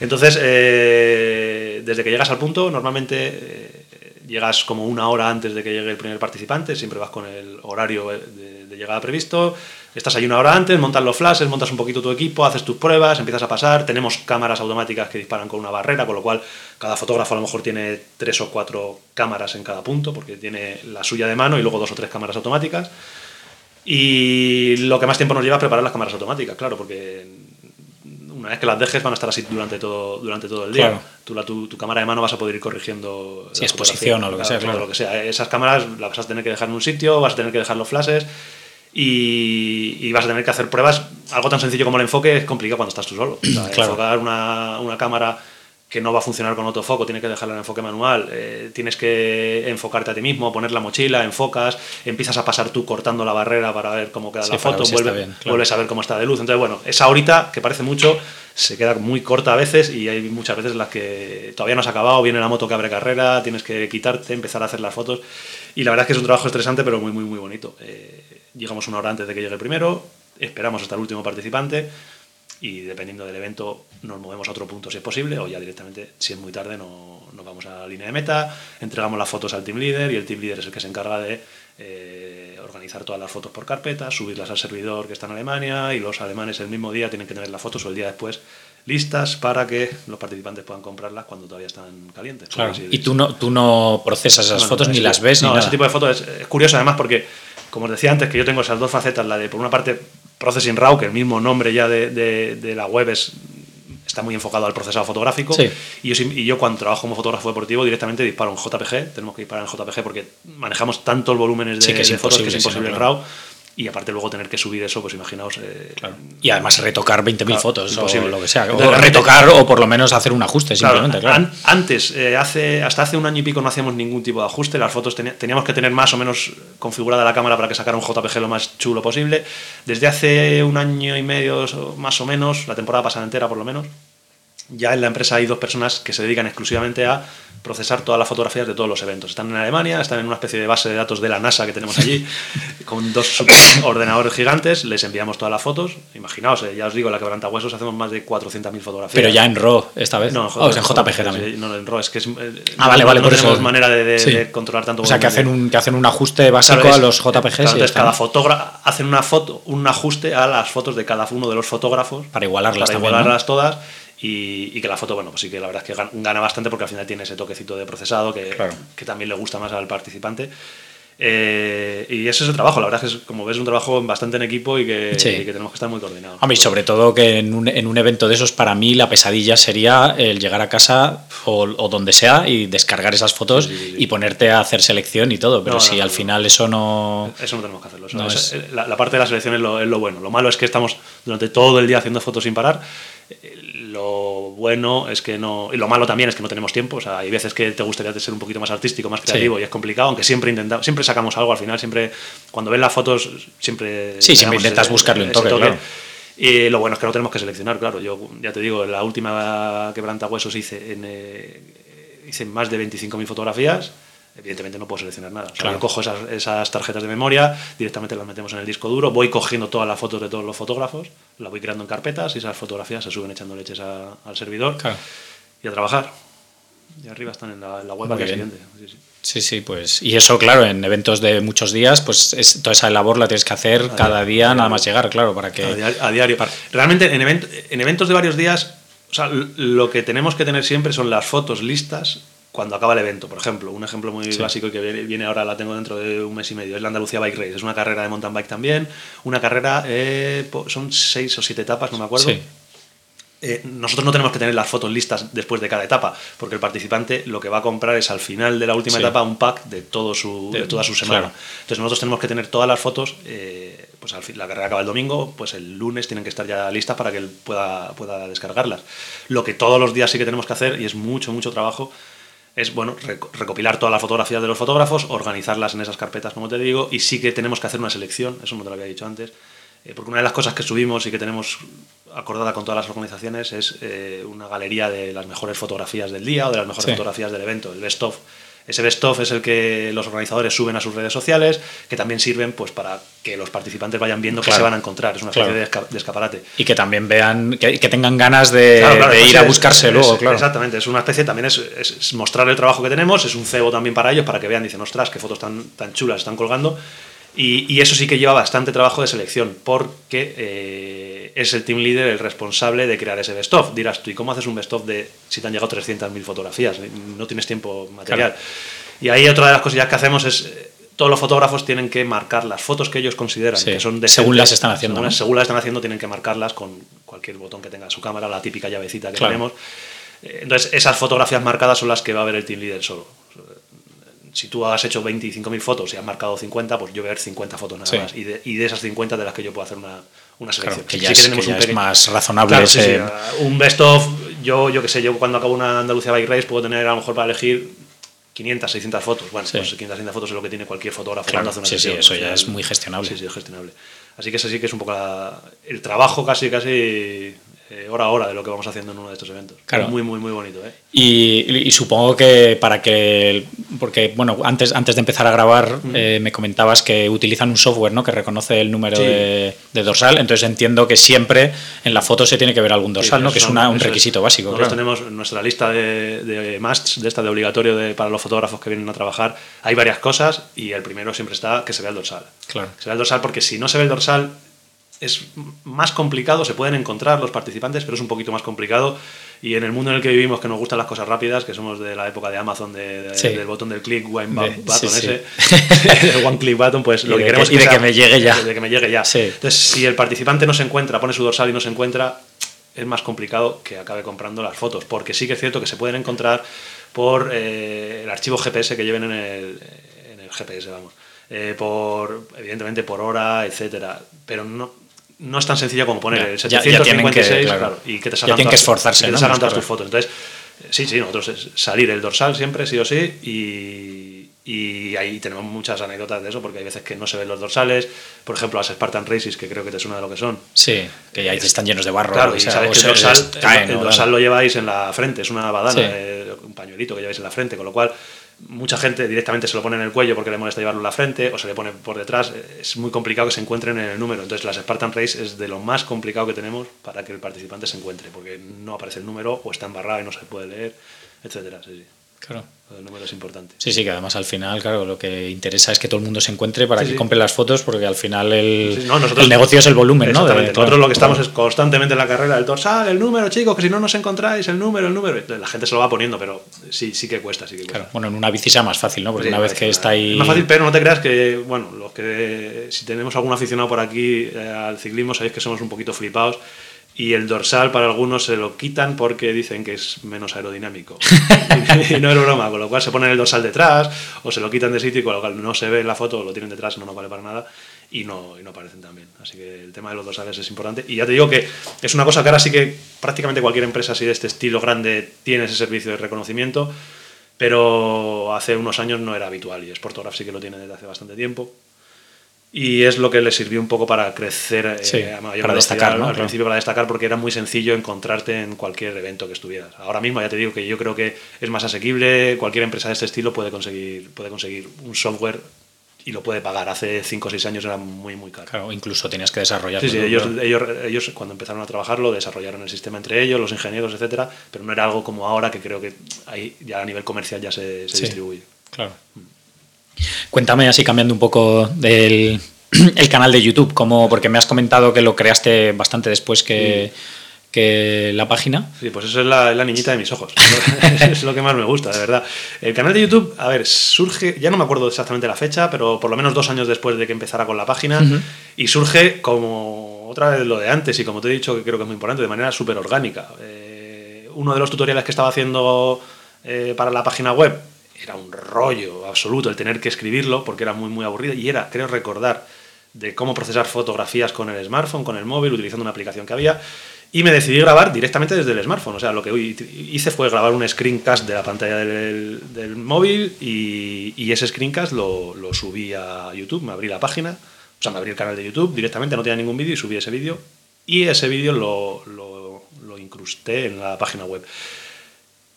Entonces, desde que llegas al punto, normalmente llegas como una hora antes de que llegue el primer participante, siempre vas con el horario llegada previsto, estás ahí una hora antes, montas los flashes, montas un poquito tu equipo, haces tus pruebas, empiezas a pasar, tenemos cámaras automáticas que disparan con una barrera, con lo cual cada fotógrafo a lo mejor tiene tres o cuatro cámaras en cada punto, porque tiene la suya de mano y luego dos o tres cámaras automáticas. Y lo que más tiempo nos lleva es preparar las cámaras automáticas, claro, porque una vez que las dejes van a estar así durante todo, durante todo el día. Tú, la, tu, cámara de mano vas a poder ir corrigiendo. Si exposición o lo que sea, claro. Lo que sea. Esas cámaras las vas a tener que dejar en un sitio, vas a tener que dejar los flashes y, vas a tener que hacer pruebas. Algo tan sencillo como el enfoque es complicado cuando estás tú solo. Enfocar una, una cámara que no va a funcionar con autofoco, tienes que dejarla en enfoque manual, eh, tienes que enfocarte a ti mismo, poner la mochila, enfocas, empiezas a pasar tú cortando la barrera para ver cómo queda la foto, vuelves a ver cómo está de luz. Entonces, bueno, esa horita, que parece mucho, se queda muy corta a veces y hay muchas veces en las que todavía no has acabado, viene la moto que abre carrera, tienes que quitarte, empezar a hacer las fotos. Y la verdad es que es un trabajo estresante, pero muy, muy, muy bonito. Eh, llegamos una hora antes de que llegue el primero, esperamos hasta el último participante y dependiendo del evento nos movemos a otro punto si es posible o ya directamente si es muy tarde no, nos vamos a la línea de meta, entregamos las fotos al team leader y el team leader es el que se encarga de eh, organizar todas las fotos por carpeta, subirlas al servidor que está en Alemania y los alemanes el mismo día tienen que tener las fotos o el día después listas para que los participantes puedan comprarlas cuando todavía están calientes. Claro. y tú no, tú no procesas esas fotos ni las ves. No, ni ese tipo de fotos es, es curioso además porque como os decía antes, que yo tengo esas dos facetas, la de por una parte Processing RAW, que el mismo nombre ya de, de, la web es, está muy enfocado al procesado fotográfico. Y, yo, y, yo, cuando trabajo como fotógrafo deportivo directamente disparo en JPG, tenemos que disparar en JPG porque manejamos tantos volúmenes de, de fotos que es imposible en RAW y aparte luego tener que subir eso, pues imaginaos. Eh, y además retocar 20.000 fotos o lo que sea. O retocar o por lo menos hacer un ajuste simplemente. antes, eh, hace, hasta hace un año y pico no hacíamos ningún tipo de ajuste. Las fotos teníamos que tener más o menos configurada la cámara para que sacara un JPG lo más chulo posible. Desde hace un año y medio más o menos, la temporada pasada entera por lo menos, ya en la empresa hay dos personas que se dedican exclusivamente a procesar todas las fotografías de todos los eventos. Están en Alemania, están en una especie de base de datos de la NASA que tenemos allí, con dos ordenadores gigantes, les enviamos todas las fotos. Imaginaos, eh, ya os digo, en la quebrantahuesos hacemos más de 400.000 fotografías. Pero ya en RAW esta vez. No, en, oh, JPG, también. No, en RAW, es que es, eh, ah, vale, vale, no, tenemos manera de, controlar tanto. O sea, que hacen, un, que hacen un ajuste básico a los JPGs. entonces, cada fotógrafo hacen una foto, un ajuste a las fotos de cada uno de los fotógrafos. Para igualarlas Para igualarlas todas y, que la foto, bueno, pues sí que la verdad es que gana bastante porque al final tiene ese toquecito de procesado que, que también le gusta más al participante. Eh, y ese es el trabajo, la verdad es que como ves es un trabajo bastante en equipo y que, tenemos que estar muy coordinados. y sobre todo que en un, en un, evento de esos para mí la pesadilla sería el llegar a casa o, o donde sea y descargar esas fotos y ponerte a hacer selección y todo, pero si al final eso no... Eso no tenemos que hacerlo. la, la, parte de la selección es lo, es lo bueno. Lo malo es que estamos durante todo el día haciendo fotos sin parar lo bueno es que no. Y lo malo también es que no tenemos tiempo. O sea, hay veces que te gustaría ser un poquito más artístico, más creativo y es complicado, aunque siempre intentamos, siempre sacamos algo al final, siempre. Cuando ven las fotos, siempre. Sí, siempre intentas buscarle un toque, Claro. Y lo bueno es que no tenemos que seleccionar, claro. Yo ya te digo, la última quebranta huesos hice, en, eh, hice más de 25.000 fotografías evidentemente no puedo seleccionar nada. yo cojo esas, esas, tarjetas de memoria, directamente las metemos en el disco duro, voy cogiendo todas las fotos de todos los fotógrafos, las voy creando en carpetas y esas fotografías se suben echando leches al servidor y a trabajar. Y arriba están en la, web al siguiente. Sí, sí. pues. Y eso, claro, en eventos de muchos días, pues es, toda esa labor la tienes que hacer cada día, nada más llegar, claro, para que. A diario. Realmente, en, en eventos de varios días, o sea, lo que tenemos que tener siempre son las fotos listas cuando acaba el evento. Por ejemplo, un ejemplo muy básico y que viene ahora, la tengo dentro de un mes y medio, es la Andalucía Bike Race. Es una carrera de mountain bike también. Una carrera, eh, son seis o siete etapas, no me acuerdo. Eh, nosotros no tenemos que tener las fotos listas después de cada etapa, porque el participante lo que va a comprar es al final de la última etapa un pack de, todo su, de, toda su semana. Entonces nosotros tenemos que tener todas las fotos, eh, pues al fin, la carrera acaba el domingo, pues el lunes tienen que estar ya listas para que él pueda, pueda descargarlas. Lo que todos los días sí que tenemos que hacer, y es mucho, mucho trabajo, es bueno recopilar todas las fotografías de los fotógrafos, organizarlas en esas carpetas, como te digo, y sí que tenemos que hacer una selección, eso no te lo había dicho antes, eh, porque una de las cosas que subimos y que tenemos acordada con todas las organizaciones es eh, una galería de las mejores fotografías del día o de las mejores fotografías del evento, el best of. Ese best of es el que los organizadores suben a sus redes sociales, que también sirven pues para que los participantes vayan viendo qué se van a encontrar. Es una especie de, escaparate. Y que también vean, que, tengan ganas de, ir a buscarse luego, claro. Exactamente, es una especie también, es, es, mostrar el trabajo que tenemos, es un cebo también para ellos, para que vean, dicen, ostras, qué fotos tan, tan chulas están colgando. Y, eso sí que lleva bastante trabajo de selección, porque eh, es el team leader el responsable de crear ese best of. Dirás tú, ¿y cómo haces un best of de si te han llegado 300.000 fotografías? No tienes tiempo material. Y ahí otra de las cosillas que hacemos es, eh, todos los fotógrafos tienen que marcar las fotos que ellos consideran que son de Según las están haciendo. Según, las están haciendo, tienen que marcarlas con cualquier botón que tenga su cámara, la típica llavecita que tenemos. Eh, entonces, esas fotografías marcadas son las que va a ver el team leader solo si tú has hecho 25.000 fotos y has marcado 50, pues yo voy a ver 50 fotos nada más. Y de, y de, esas 50 de las que yo puedo hacer una, una selección. que ya, es, un más razonable. un best of, yo, yo qué sé, yo cuando acabo una Andalucía Bike Race puedo tener a lo mejor para elegir 500, 600 fotos. Bueno, pues 500, 600 fotos es lo que tiene cualquier fotógrafo cuando hace una sí, Sí, eso ya es muy gestionable. Sí, sí, es gestionable. Así que eso sí que es un poco el trabajo casi, casi eh, hora a hora de lo que vamos haciendo en uno de estos eventos. Claro. Muy, muy, muy bonito. ¿eh? Y, supongo que para que, porque bueno, antes, antes de empezar a grabar eh, me comentabas que utilizan un software ¿no? que reconoce el número de, dorsal, entonces entiendo que siempre en la foto se tiene que ver algún dorsal, ¿no? que es un requisito básico. Nosotros tenemos nuestra lista de, de musts, de esta de obligatorio de, para los fotógrafos que vienen a trabajar, hay varias cosas y el primero siempre está que se vea el dorsal. Claro. se vea el dorsal porque si no se ve el dorsal es más complicado, se pueden encontrar los participantes, pero es un poquito más complicado. Y en el mundo en el que vivimos, que nos gustan las cosas rápidas, que somos de la época de Amazon, de, del botón del click, one button ese, el one click button, pues lo que, queremos y de que me llegue ya. De que me llegue ya. Entonces, si el participante no se encuentra, pone su dorsal y no se encuentra, es más complicado que acabe comprando las fotos, porque sí que es cierto que se pueden encontrar por eh, el archivo GPS que lleven en el, en el GPS, vamos. Eh, por evidentemente por hora, etcétera, pero no no es tan sencillo como poner el 756 claro, y que te salgan, todas, que esforzarse, que te salgan todas tus fotos. Entonces, sí, sí, nosotros es salir el dorsal siempre, sí o sí, y, y, ahí tenemos muchas anécdotas de eso, porque hay veces que no se ven los dorsales. Por ejemplo, las Spartan Races, que creo que te suena de lo que son. Sí, que ya están llenos de barro. Claro, y sabes que el dorsal, el, dorsal lo lleváis en la frente, es una badana, eh, un pañuelito que lleváis en la frente, con lo cual mucha gente directamente se lo pone en el cuello porque le molesta llevarlo en la frente o se le pone por detrás. Es muy complicado que se encuentren en el número. Entonces, las Spartan Race es de lo más complicado que tenemos para que el participante se encuentre, porque no aparece el número o está embarrado y no se puede leer, etcétera. Sí, sí. Claro. El número es importante. Sí, sí, que además al final, claro, lo que interesa es que todo el mundo se encuentre para que compre las fotos, porque al final el, el negocio es el volumen, ¿no? nosotros lo que estamos es constantemente en la carrera del dorsal, el número, chicos, que si no nos encontráis, el número, el número. La gente se lo va poniendo, pero sí, sí que cuesta, sí que cuesta. bueno, en una bici sea más fácil, ¿no? Porque una vez que está ahí. Es más fácil, pero no te creas que, bueno, los que si tenemos algún aficionado por aquí eh, al ciclismo, sabéis que somos un poquito flipados y el dorsal para algunos se lo quitan porque dicen que es menos aerodinámico. y no es broma, con lo cual se ponen el dorsal detrás o se lo quitan de sitio y con lo cual no se ve en la foto, lo tienen detrás, no nos vale para nada y no, y no aparecen tan bien. Así que el tema de los dorsales es importante. Y ya te digo que es una cosa que ahora sí que prácticamente cualquier empresa así de este estilo grande tiene ese servicio de reconocimiento, pero hace unos años no era habitual y Sportograph sí que lo tiene desde hace bastante tiempo y es lo que le sirvió un poco para crecer eh, a mayor para destacar, al principio para destacar porque era muy sencillo encontrarte en cualquier evento que estuvieras. Ahora mismo ya te digo que yo creo que es más asequible, cualquier empresa de este estilo puede conseguir, puede conseguir un software y lo puede pagar. Hace 5 o 6 años era muy, muy caro. Claro, incluso tenías que desarrollarlo. Sí, sí, ellos, ellos, ellos, cuando empezaron a trabajarlo desarrollaron el sistema entre ellos, los ingenieros, etcétera, pero no era algo como ahora que creo que ahí ya a nivel comercial ya se, se distribuye. Claro. Mm. Cuéntame así cambiando un poco del el canal de YouTube, como porque me has comentado que lo creaste bastante después que, que la página. Sí, pues eso es la, niñita de mis ojos. es lo que más me gusta, de verdad. El canal de YouTube, a ver, surge, ya no me acuerdo exactamente la fecha, pero por lo menos dos años después de que empezara con la página, y surge como otra vez lo de antes, y como te he dicho, que creo que es muy importante, de manera súper orgánica. Eh, uno de los tutoriales que estaba haciendo eh, para la página web era un rollo absoluto el tener que escribirlo porque era muy muy aburrido y era, creo recordar, de cómo procesar fotografías con el smartphone, con el móvil, utilizando una aplicación que había. Y me decidí grabar directamente desde el smartphone. O sea, lo que hice fue grabar un screencast de la pantalla del, del móvil y, ese screencast lo, lo, subí a YouTube. Me abrí la página, o sea, me abrí el canal de YouTube directamente, no tenía ningún vídeo y subí ese vídeo. Y ese vídeo lo, lo, incrusté en la página web.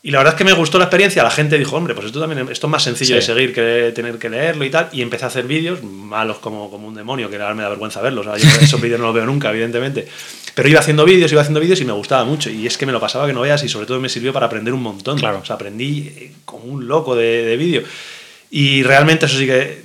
Y la verdad es que me gustó la experiencia. La gente dijo, hombre, pues esto también esto es más sencillo de seguir que tener que leerlo y tal. Y empecé a hacer vídeos malos como, como un demonio, que ahora me da vergüenza verlos. yo esos vídeos no los veo nunca, evidentemente. Pero iba haciendo vídeos, iba haciendo vídeos y me gustaba mucho. Y es que me lo pasaba que no veas y sobre todo me sirvió para aprender un montón. Claro. O sea, aprendí eh, como un loco de, de vídeo. Y realmente eso sí que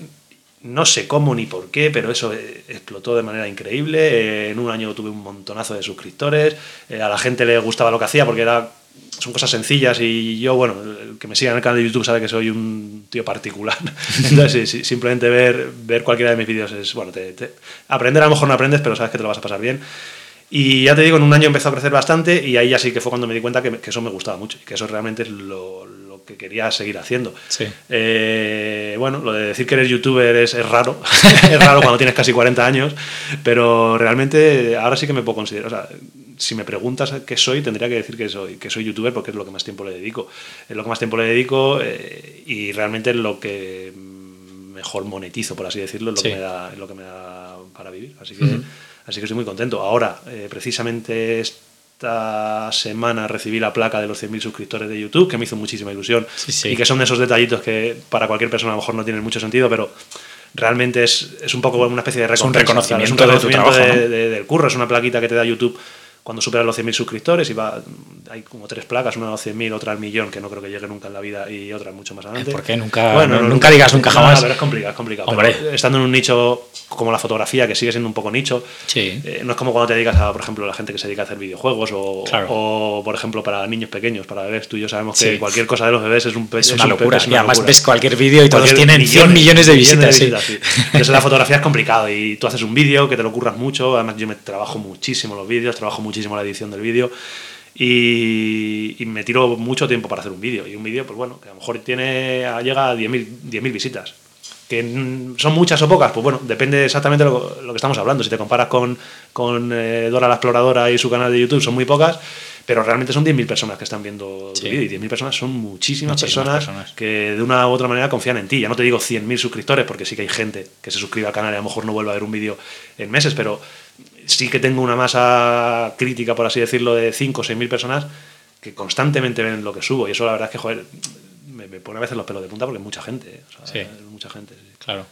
no sé cómo ni por qué, pero eso eh, explotó de manera increíble. Eh, en un año tuve un montonazo de suscriptores. a la gente le gustaba lo que hacía porque era son cosas sencillas y yo, bueno, el que me siga en el canal de YouTube sabe que soy un tío particular. Entonces, sí, simplemente ver, ver cualquiera de mis vídeos es, bueno, te, aprender a lo mejor no aprendes, pero sabes que te lo vas a pasar bien. Y ya te digo, en un año empezó a crecer bastante y ahí ya sí que fue cuando me di cuenta que, eso me gustaba mucho y que eso realmente es lo, lo que quería seguir haciendo. Sí. Eh, bueno, lo de decir que eres youtuber es, es raro, es raro cuando tienes casi 40 años, pero realmente ahora sí que me puedo considerar, o sea, si me preguntas qué soy, tendría que decir que soy, que soy youtuber porque es lo que más tiempo le dedico. Es lo que más tiempo le dedico eh, y realmente es lo que mejor monetizo, por así decirlo, es lo, que, me da, lo que me da para vivir. Así que, así que estoy muy contento. Ahora, eh, precisamente esta semana recibí la placa de los 100.000 suscriptores de YouTube, que me hizo muchísima ilusión y que son esos detallitos que para cualquier persona a lo mejor no tienen mucho sentido, pero realmente es, es un poco una especie de reconocimiento, de tu trabajo, del curro, es una plaquita que te da YouTube cuando supera los 100.000 suscriptores y va, hay como tres placas, una a los 100.000, otra al millón, que no creo que llegue nunca en la vida y otra mucho más adelante. ¿Por qué? Nunca, bueno, nunca, digas nunca jamás. pero es complicado, es complicado. Hombre. estando en un nicho como la fotografía, que sigue siendo un poco nicho, sí. Eh, no es como cuando te dedicas a, por ejemplo, la gente que se dedica a hacer videojuegos o, o por ejemplo, para niños pequeños, para bebés. Tú y yo sabemos que cualquier cosa de los bebés es un Es, una, locura. y además ves cualquier vídeo y todos tienen 100 millones de visitas. Entonces la fotografía es complicado y tú haces un vídeo que te lo curras mucho. Además, yo me trabajo muchísimo los vídeos, trabajo muchísimo la edición del vídeo y, me tiro mucho tiempo para hacer un vídeo. Y un vídeo, pues bueno, que a lo mejor tiene, llega a 10.000 visitas. ¿Que son muchas o pocas? Pues bueno, depende exactamente de lo, lo que estamos hablando. Si te comparas con, con eh, Dora la Exploradora y su canal de YouTube, son muy pocas, pero realmente son 10.000 personas que están viendo tu vídeo. Y 10.000 personas son muchísimas, personas, que de una u otra manera confían en ti. Ya no te digo 100.000 suscriptores, porque sí que hay gente que se suscribe al canal y a lo mejor no vuelve a ver un vídeo en meses, pero sí que tengo una masa crítica, por así decirlo, de 5 o 6 mil personas que constantemente ven lo que subo. Y eso la verdad es que, joder, me, pone a veces los pelos de punta porque es mucha gente. sí. mucha gente. Claro.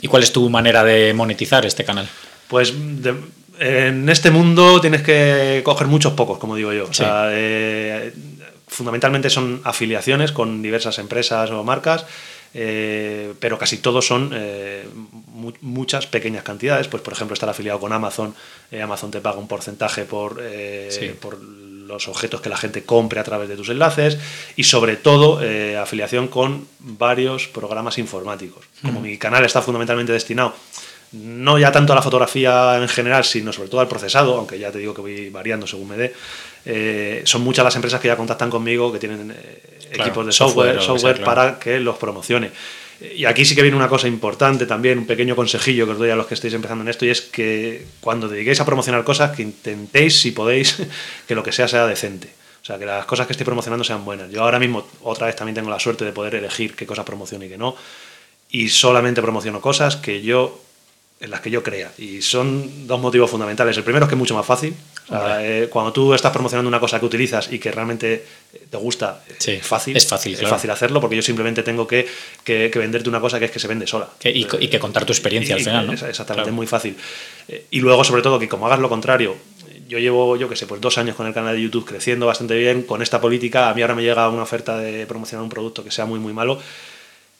¿Y cuál es tu manera de monetizar este canal? Pues en este mundo tienes que coger muchos pocos, como digo yo. O sea, eh, fundamentalmente son afiliaciones con diversas empresas o marcas eh, pero casi todos son eh, muchas pequeñas cantidades. Pues, por ejemplo, estar afiliado con Amazon, eh, Amazon te paga un porcentaje por, por los objetos que la gente compre a través de tus enlaces y, sobre todo, afiliación con varios programas informáticos. Como mi canal está fundamentalmente destinado no ya tanto a la fotografía en general, sino sobre todo al procesado, aunque ya te digo que voy variando según me dé. son muchas las empresas que ya contactan conmigo, que tienen equipos de software, software, para que los promocione. Y aquí sí que viene una cosa importante también, un pequeño consejillo que os doy a los que estéis empezando en esto, y es que cuando dediquéis a promocionar cosas, que intentéis, si podéis, que lo que sea sea decente. O sea, que las cosas que estoy promocionando sean buenas. Yo ahora mismo, otra vez, también tengo la suerte de poder elegir qué cosas promociono y qué no. Y solamente promociono cosas que yo en las que yo crea. Y son dos motivos fundamentales. El primero es que es mucho más fácil. Eh, cuando tú estás promocionando una cosa que utilizas y que realmente te gusta, es fácil. Es fácil, es fácil hacerlo porque yo simplemente tengo que, que, venderte una cosa que es que se vende sola. y, que contar tu experiencia al final, ¿no? Exactamente, es muy fácil. Eh, y luego, sobre todo, que como hagas lo contrario, yo llevo, yo qué sé, pues dos años con el canal de YouTube creciendo bastante bien, con esta política, a mí ahora me llega una oferta de promocionar un producto que sea muy, muy malo.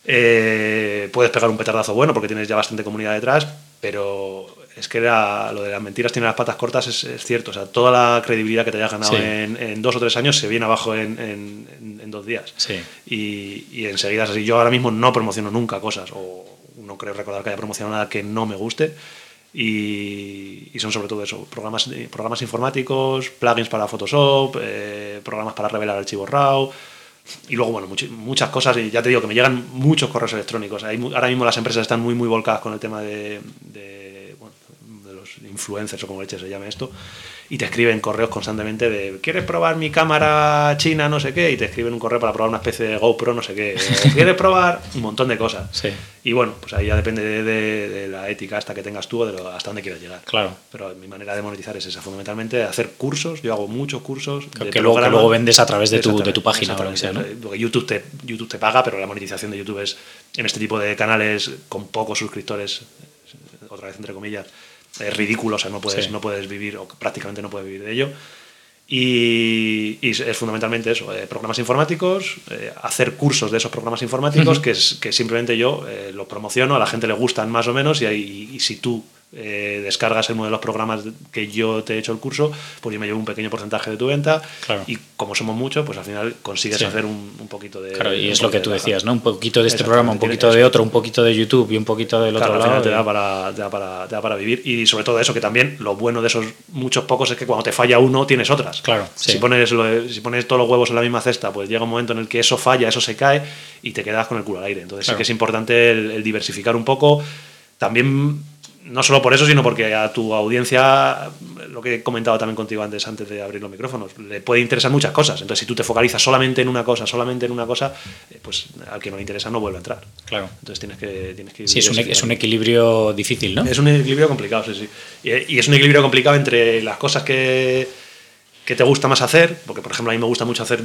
Eh, puedes pegar un petardazo bueno porque tienes ya bastante comunidad detrás, pero es que era, lo de las mentiras tiene las patas cortas es, cierto. O sea, toda la credibilidad que te hayas ganado en, dos o tres años se viene abajo en, dos días. Y, y, enseguida es así. Yo ahora mismo no promociono nunca cosas, o no creo recordar que haya promocionado nada que no me guste. Y, son sobre todo eso, programas, programas informáticos, plugins para Photoshop, eh, programas para revelar archivos RAW, y luego, bueno, muchas cosas, y ya te digo que me llegan muchos correos electrónicos. ahora mismo las empresas están muy, muy volcadas con el tema de, influencers o como leche se llame esto, y te escriben correos constantemente de ¿quieres probar mi cámara china no sé qué? y te escriben un correo para probar una especie de GoPro no sé qué, ¿quieres probar? Un montón de cosas. Sí. Y bueno, pues ahí ya depende de, de- de la ética hasta que tengas tú o de lo- hasta dónde quieres llegar. Claro. Pero mi manera de monetizar es esa, fundamentalmente hacer cursos, yo hago muchos cursos. Que- de que luego- que luego vendes a través de tu- de tu página o lo que sea, ¿no? Porque YouTube te, YouTube te paga, pero la monetización de YouTube es en este tipo de canales con pocos suscriptores, otra vez entre comillas, es ridículo, o sea, no puedes, Sí. no puedes vivir, o prácticamente no puedes vivir de ello. Y, y es fundamentalmente eso, eh, programas informáticos, eh, hacer cursos de esos programas informáticos que, es, que simplemente yo eh, los promociono, a la gente le gustan más o menos y, ahí- y si tú eh, descargas en uno de los programas que yo te he hecho el curso, pues yo me llevo un pequeño porcentaje de tu venta Claro. y como somos muchos, pues al final consigues Sí. hacer un, un poquito de... Claro, y es lo que tú de decías. ¿no? Un poquito de este programa, un poquito de otro, un poquito de YouTube y un poquito del Claro, otro al lado. final te y- da, para, te, da para, te da para vivir. Y sobre todo eso, que también lo bueno de esos muchos pocos es que cuando te falla uno, tienes otras. Claro, sí. Si, pones, si pones todos los huevos en la misma cesta, pues llega un momento en el que eso falla, eso se cae y te quedas con el culo al aire. Entonces Claro. sí que es importante el, el diversificar un poco. También, no solo por eso, sino porque a tu audiencia, lo que he comentado también contigo antes, antes de abrir los micrófonos, le puede interesar muchas cosas. Entonces, si tú te focalizas solamente en una cosa, solamente en una cosa, eh, pues al que no le interesa no vuelve a entrar. Claro. Entonces tienes que, tienes que Sí, es un, es un equilibrio difícil, ¿no? Es un equilibrio complicado, sí, sí. Y, y es un equilibrio complicado entre las cosas que, que te gusta más hacer, porque por ejemplo a mí me gusta mucho hacer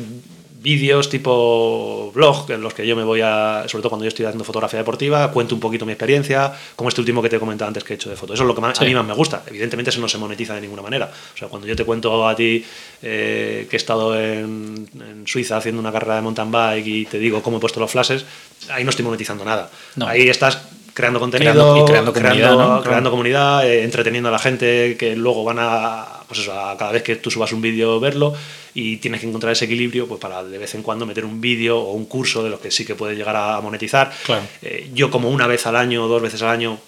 vídeos tipo blog, en los que yo me voy a, sobre todo cuando yo estoy haciendo fotografía deportiva, cuento un poquito mi experiencia, como este último que te he comentado antes que he hecho de foto. Eso es lo que más- Sí. a mí más me gusta. Evidentemente eso no se monetiza de ninguna manera. O sea, cuando yo te cuento a ti eh, que he estado en, en Suiza haciendo una carrera de mountain bike y te digo cómo he puesto los flashes, ahí no estoy monetizando nada. No. Ahí estás creando contenido, Creando- y creando comunidad, ¿no? creando comunidad, eh, entreteniendo a la gente que luego van a, pues eso, a cada vez que tú subas un vídeo verlo y tienes que encontrar ese equilibrio pues para de vez en cuando meter un vídeo o un curso de los que sí que puedes llegar a monetizar. Claro. Eh, yo como una vez al año o dos veces al año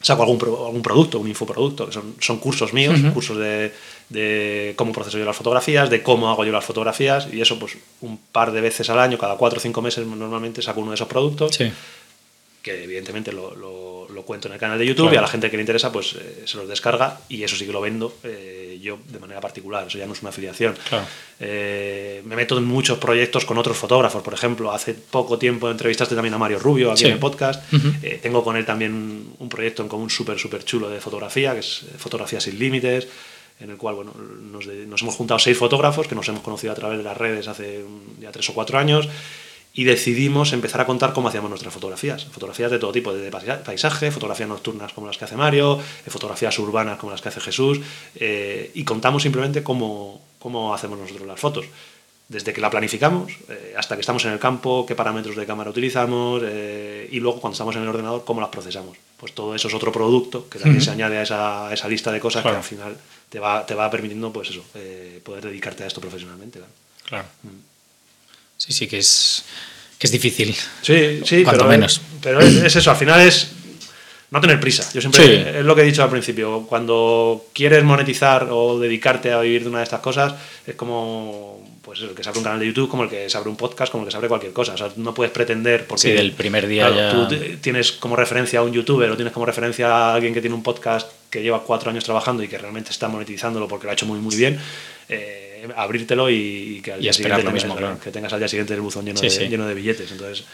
saco algún, pro- algún producto, un infoproducto, que son, son cursos míos, cursos de, de cómo proceso yo las fotografías, de cómo hago yo las fotografías y eso pues un par de veces al año, cada cuatro o cinco meses normalmente saco uno de esos productos Sí. que evidentemente lo, lo- lo cuento en el canal de YouTube Claro. y a la gente que le interesa pues eh, se los descarga y eso sí que lo vendo eh, yo de manera particular, eso ya no es una afiliación. Claro. Eh, me meto en muchos proyectos con otros fotógrafos, por ejemplo, hace poco tiempo entrevistaste también a Mario Rubio aquí Sí. en el podcast, Ujú. Eh, tengo con él también un proyecto en común súper, súper chulo de fotografía, que es eh, Fotografía sin Límites, en el cual bueno, nos, nos hemos juntado seis fotógrafos que nos hemos conocido a través de las redes hace ya tres o cuatro años y decidimos empezar a contar cómo hacíamos nuestras fotografías. Fotografías de todo tipo, de paisa- paisaje, fotografías nocturnas como las que hace Mario, eh, fotografías urbanas como las que hace Jesús, eh, y contamos simplemente cómo, cómo hacemos nosotros las fotos. Desde que la planificamos eh, hasta que estamos en el campo, qué parámetros de cámara utilizamos eh, y luego cuando estamos en el ordenador, cómo las procesamos. Pues todo eso es otro producto que también Ujú. se añade a esa, a esa lista de cosas Claro. que al final te va, te va permitiendo pues eso, eh, poder dedicarte a esto profesionalmente. ¿vale? Claro. Sí, sí, que es, que es difícil. Sí, sí, Cuanto pero, menos. pero es, es eso, al final es no tener prisa. Yo siempre, Sí. es lo que he dicho al principio, cuando quieres monetizar o dedicarte a vivir de una de estas cosas, es como pues el que se abre un canal de YouTube, como el que se abre un podcast, como el que se abre cualquier cosa. O sea, no puedes pretender porque Sí, del primer día ya- tú tienes como referencia a un youtuber o tienes como referencia a alguien que tiene un podcast que lleva cuatro años trabajando y que realmente está monetizándolo porque lo ha hecho muy muy bien. eh, abrírtelo y, que al Y día esperar siguiente lo mismo, claro. que tengas al día siguiente el buzón lleno, Sí, de, sí. lleno de billetes. Entonces,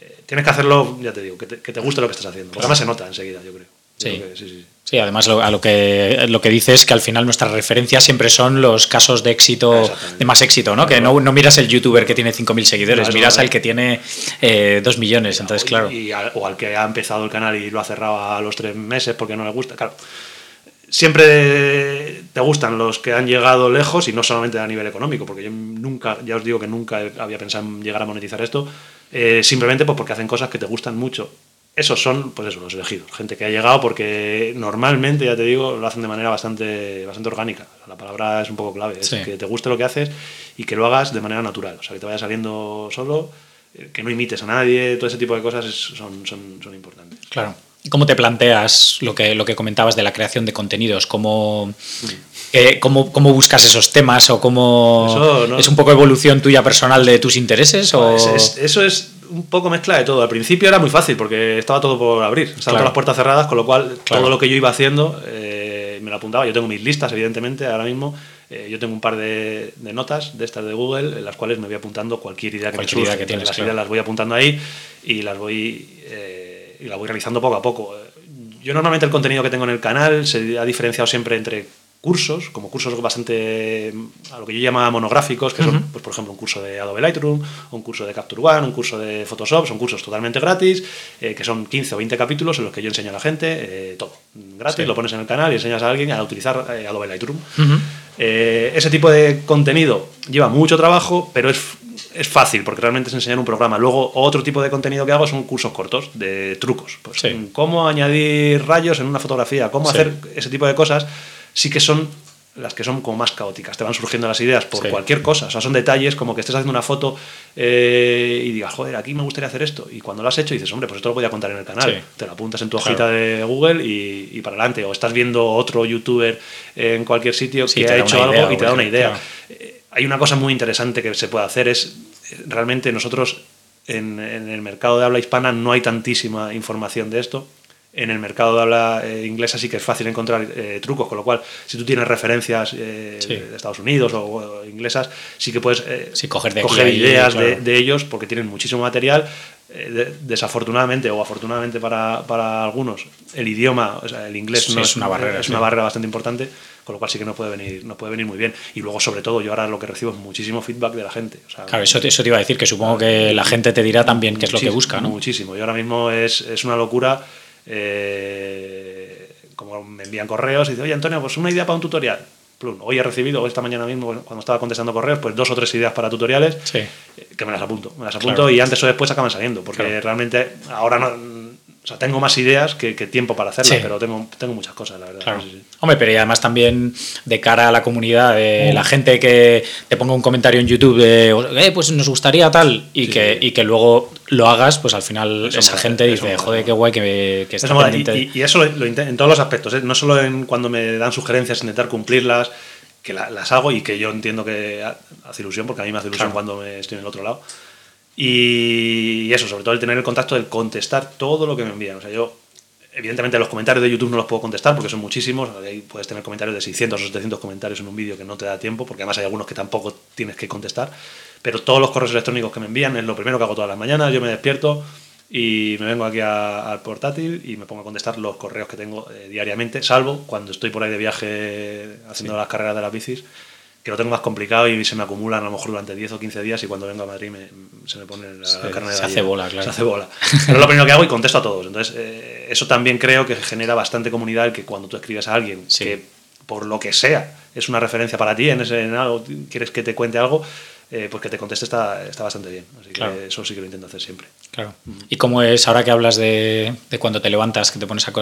eh, tienes que hacerlo, ya te digo, que te, que te guste lo que estás haciendo. Porque además se nota enseguida, yo creo. Yo Sí. creo que sí, sí. Además lo, a lo que lo que dice es que al final nuestras referencias siempre son los casos de éxito, de más éxito, ¿no? Que no, no miras el youtuber que tiene 5.000 seguidores, miras al que tiene eh, 2 millones. Entonces, claro. y al, o al que ha empezado el canal y lo ha cerrado a los tres meses porque no le gusta. Claro. Siempre te gustan los que han llegado lejos y no solamente a nivel económico, porque yo nunca, ya os digo que nunca había pensado en llegar a monetizar esto, eh, simplemente pues porque hacen cosas que te gustan mucho. Esos son, pues eso, los elegidos. Gente que ha llegado porque normalmente, ya te digo, lo hacen de manera bastante, bastante orgánica. La palabra es un poco clave. Es Sí. que te guste lo que haces y que lo hagas de manera natural. O sea, que te vaya saliendo solo, eh, que no imites a nadie, todo ese tipo de cosas son, son, son importantes. Claro. ¿Y ¿Cómo te planteas lo que, lo que comentabas de la creación de contenidos? ¿Cómo, eh, cómo, cómo buscas esos temas? ¿O cómo Eso no- es un poco evolución tuya personal de tus intereses? O... Es- es- eso es un poco mezcla de todo. Al principio era muy fácil porque estaba todo por abrir, estaban Claro. todas las puertas cerradas, con lo cual Claro. todo lo que yo iba haciendo eh, me lo apuntaba. Yo tengo mis listas, evidentemente, ahora mismo. Eh, yo tengo un par de, notas de estas de Google en las cuales me voy apuntando cualquier idea que me surja. que tienes, las ideas las voy apuntando ahí y las voy, y las voy realizando poco a poco. Yo normalmente el contenido que tengo en el canal se ha diferenciado siempre entre cursos, como cursos bastante a lo que yo llamaba monográficos, que son, pues, por ejemplo, un curso de Adobe Lightroom, un curso de Capture One, un curso de Photoshop, son cursos totalmente gratis, eh, que son 15 o 20 capítulos en los que yo enseño a la gente eh, todo. Gratis, lo pones en el canal y enseñas a alguien a utilizar eh, Adobe Lightroom. Ese tipo de contenido lleva mucho trabajo, pero es es fácil porque realmente es enseñar un programa. Luego, otro tipo de contenido que hago son cursos cortos de trucos. Pues, Cómo añadir rayos en una fotografía, cómo hacer ese tipo de cosas sí que son las que son como más caóticas, te van surgiendo las ideas por cualquier cosa, o sea, son detalles como que estés haciendo una foto eh, y digas, joder, aquí me gustaría hacer esto, y cuando lo has hecho dices, hombre, pues esto lo voy a contar en el canal, te lo apuntas en tu hojita de Google y, para adelante, o estás viendo otro youtuber en cualquier sitio que ha hecho algo y te da una idea. Eh, hay una cosa muy interesante que se puede hacer, es realmente nosotros en el mercado de habla hispana no hay tantísima información de esto, en el mercado de habla eh, inglesa sí que es fácil encontrar eh, trucos, con lo cual, si tú tienes referencias eh, de Estados Unidos o, inglesas, sí que puedes coger, ideas de, ellos porque tienen muchísimo material. desafortunadamente o afortunadamente para, para, algunos, el idioma, o sea, el inglés no es, una barrera, es una barrera bastante importante, con lo cual sí que no puede venir, no puede venir muy bien. Y luego, sobre todo, yo ahora lo que recibo es muchísimo feedback de la gente. claro, eso te, eso te iba a decir, que supongo que la gente te dirá también qué es lo que busca, ¿no? Muchísimo. Y ahora mismo es, es una locura eh, como me envían correos y dicen, oye Antonio, pues una idea para un tutorial. Hoy he recibido, esta mañana mismo, cuando estaba contestando correos, pues dos o tres ideas para tutoriales eh, que me las apunto. Me las apunto y antes o después acaban saliendo, porque realmente ahora no, o sea, tengo más ideas que, tiempo para hacerlas, pero tengo, tengo muchas cosas, la verdad. Hombre, pero y además también de cara a la comunidad, de la gente que te ponga un comentario en YouTube de, eh, pues nos gustaría tal, y, que, y que luego lo hagas, pues al final esa gente dice, joder, qué guay que, que está y, y, eso lo, en todos los aspectos, ¿eh? no solo en cuando me dan sugerencias, intentar cumplirlas, que las hago y que yo entiendo que hace ilusión, porque a mí me hace ilusión cuando me estoy en el otro lado y eso, sobre todo el tener el contacto, el contestar todo lo que me envían. O sea, yo, evidentemente, los comentarios de YouTube no los puedo contestar porque son muchísimos. Ahí puedes tener comentarios de 600 o 700 comentarios en un vídeo que no te da tiempo, porque además hay algunos que tampoco tienes que contestar. Pero todos los correos electrónicos que me envían es lo primero que hago todas las mañanas. Yo me despierto y me vengo aquí al portátil y me pongo a contestar los correos que tengo eh, diariamente, salvo cuando estoy por ahí de viaje haciendo las carreras de las bicis que lo tengo más complicado y se me acumulan a lo mejor durante 10 o 15 días y cuando vengo a Madrid se me pone la, carne de Se hace bola, claro. Se hace bola. Pero es lo primero que hago y contesto a todos. Entonces, eh, eso también creo que genera bastante comunidad el que cuando tú escribes a alguien que por lo que sea es una referencia para ti en, ese, en algo, quieres que te cuente algo, eh, pues que te conteste está, está bastante bien. Así que eso sí que lo intento hacer siempre. Claro. ¿Y cómo es, ahora que hablas de, de cuando te levantas, que te pones a,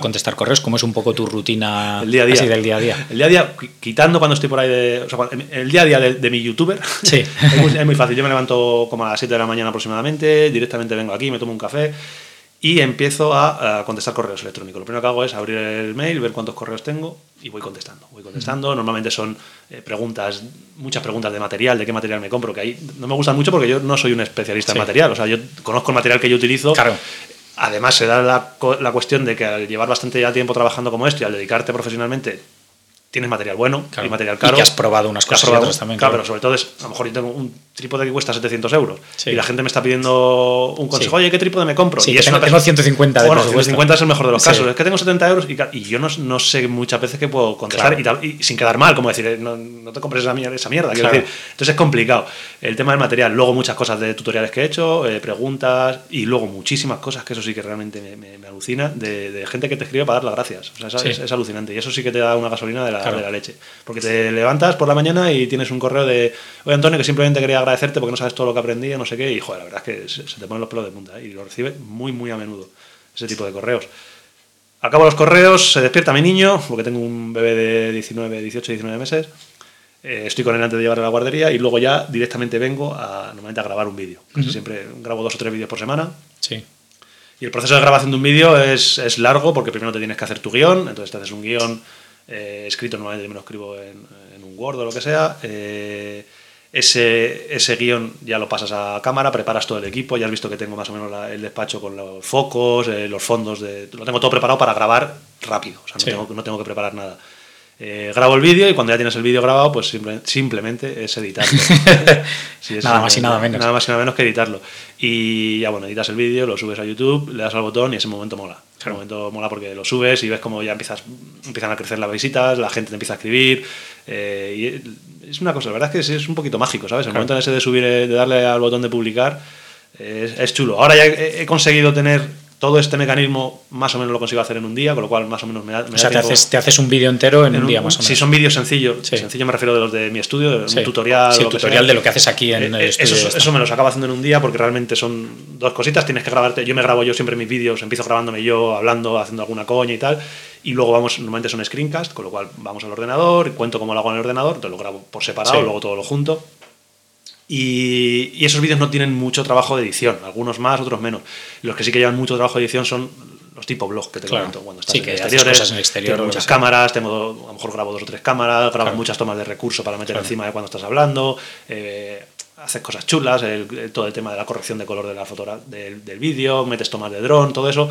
contestar correos, cómo es un poco tu rutina el día a día. del día a día? El día a día, quitando cuando estoy por ahí de... O sea, el día a día de, mi youtuber sí. es, muy, fácil. Yo me levanto como a las 7 de la mañana aproximadamente, directamente vengo aquí, me tomo un café y empiezo a, contestar correos electrónicos. Lo primero que hago es abrir el mail, ver cuántos correos tengo y voy contestando. Voy contestando. Normalmente son eh, preguntas, muchas preguntas de material, de qué material me compro, que ahí no me gustan mucho porque yo no soy un especialista en material. O sea, yo conozco el material que yo utilizo. Claro. Además, se da la, la, cuestión de que al llevar bastante ya tiempo trabajando como esto y al dedicarte profesionalmente, tienes material bueno y material caro. Y que has probado unas cosas otras también. Claro, pero sobre todo es, a lo mejor yo tengo un trípode que cuesta 700 euros y la gente me está pidiendo un consejo, oye, ¿qué trípode me compro? y eso tengo, 150 de Bueno, 150 es el mejor de los casos. Es que tengo 70 euros y, yo no, no, sé muchas veces que puedo contestar y, sin quedar mal, como decir, eh, no, no te compres esa mierda, esa mierda quiero decir. Entonces es complicado. El tema del material, luego muchas cosas de tutoriales que he hecho, eh, preguntas y luego muchísimas cosas que eso sí que realmente me, me, alucina de, gente que te escribe para dar las gracias. O sea, es, alucinante y eso sí que te da una gasolina de la, de la leche. Porque te levantas por la mañana y tienes un correo de, oye Antonio, que simplemente quería agradecerte porque no sabes todo lo que aprendí, no sé qué, y joder, la verdad es que se, te ponen los pelos de punta ¿eh? y lo recibe muy, muy a menudo, ese tipo de correos. Acabo los correos, se despierta mi niño, porque tengo un bebé de 19, 18, 19 meses. Eh, estoy con él antes de llevarle a la guardería y luego ya directamente vengo a, normalmente a grabar un vídeo. Siempre grabo dos o tres vídeos por semana. Sí. Y el proceso de grabación de un vídeo es, es, largo porque primero te tienes que hacer tu guion, entonces te haces un guion eh, escrito, normalmente me lo escribo en, en, un Word o lo que sea. Eh, ese, ese guion ya lo pasas a cámara, preparas todo el equipo, ya has visto que tengo más o menos el despacho con los focos, eh, los fondos, de, lo tengo todo preparado para grabar rápido, o sea, no, tengo, no tengo que preparar nada. Eh, grabo el vídeo y cuando ya tienes el vídeo grabado, pues simplemente es editarlo. nada más y nada menos. Nada más y nada menos que editarlo. Y ya bueno, editas el vídeo, lo subes a YouTube, le das al botón y ese momento mola. Ese momento mola porque lo subes y ves como ya empiezas, empiezan a crecer las visitas, la gente te empieza a escribir. Eh, y es una cosa, la verdad es que es un poquito mágico, ¿sabes? El momento ese de subir, de darle al botón de publicar, es, chulo. Ahora ya he conseguido tener todo este mecanismo más o menos lo consigo hacer en un día, con lo cual más o menos me da, o sea, te, haces, te haces, un vídeo entero en, un día más o menos. Si son vídeos sencillos, sencillo me refiero de los de mi estudio, un tutorial. Sí, tutorial de lo que haces aquí en eh, el estudio. Eso, eso, me los acabo haciendo en un día porque realmente son dos cositas. Tienes que grabarte. Yo me grabo yo siempre mis vídeos, empiezo grabándome yo, hablando, haciendo alguna coña y tal. Y luego vamos, normalmente son screencast, con lo cual vamos al ordenador, cuento cómo lo hago en el ordenador, te lo grabo por separado, luego todo lo junto. Y, esos vídeos no tienen mucho trabajo de edición, algunos más, otros menos. Los que sí que llevan mucho trabajo de edición son los tipo blog que te comento. Cuando estás sí, que exteriores, en el exterior. Tengo muchas cámaras, tengo, a lo mejor grabo dos o tres cámaras, grabo muchas tomas de recurso para meter encima de cuando estás hablando. Eh, haces cosas chulas, todo el tema de la corrección de color de la foto del, del vídeo, metes tomas de dron, todo eso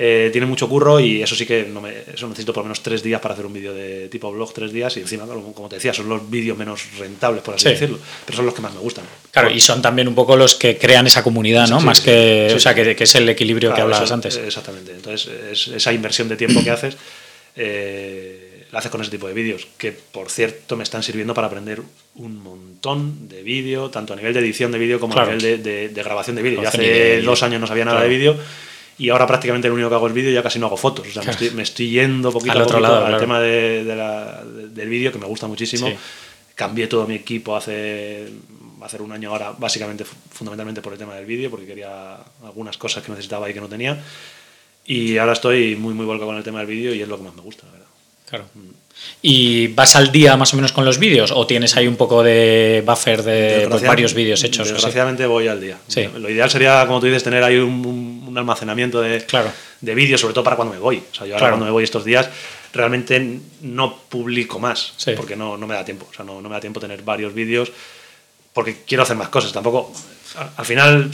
eh, tiene mucho curro y eso sí que no me, eso necesito por lo menos tres días para hacer un vídeo de tipo blog, tres días y encima, como te decía, son los vídeos menos rentables, por así decirlo, pero son los que más me gustan. Claro, y son también un poco los que crean esa comunidad, ¿no? más que, o sea, que, es el equilibrio que hablabas antes. Exactamente, entonces esa inversión de tiempo que haces... Eh, la haces con ese tipo de vídeos, que por cierto me están sirviendo para aprender un montón de vídeo, tanto a nivel de edición de vídeo como a nivel de, grabación de vídeo. hace dos años no sabía nada de vídeo y ahora prácticamente lo único que hago es vídeo ya casi no hago fotos. O sea, me, estoy, yendo poquito al a poquito lado, al tema de, del vídeo, que me gusta muchísimo. Cambié todo mi equipo hace ser un año ahora, básicamente, fundamentalmente por el tema del vídeo, porque quería algunas cosas que necesitaba y que no tenía. Y ahora estoy muy, muy volcado con el tema del vídeo y es lo que más me gusta, la verdad. Claro. Mm. ¿Y vas al día más o menos con los vídeos o tienes ahí un poco de buffer de pues, varios vídeos hechos? Desgraciadamente voy al día. Lo ideal sería, como tú dices, tener ahí un, almacenamiento de, claro. de vídeos, sobre todo para cuando me voy. O sea, yo ahora cuando me voy estos días realmente no publico más porque no, no, me da tiempo. O sea, no, no me da tiempo tener varios vídeos porque quiero hacer más cosas. Tampoco, al final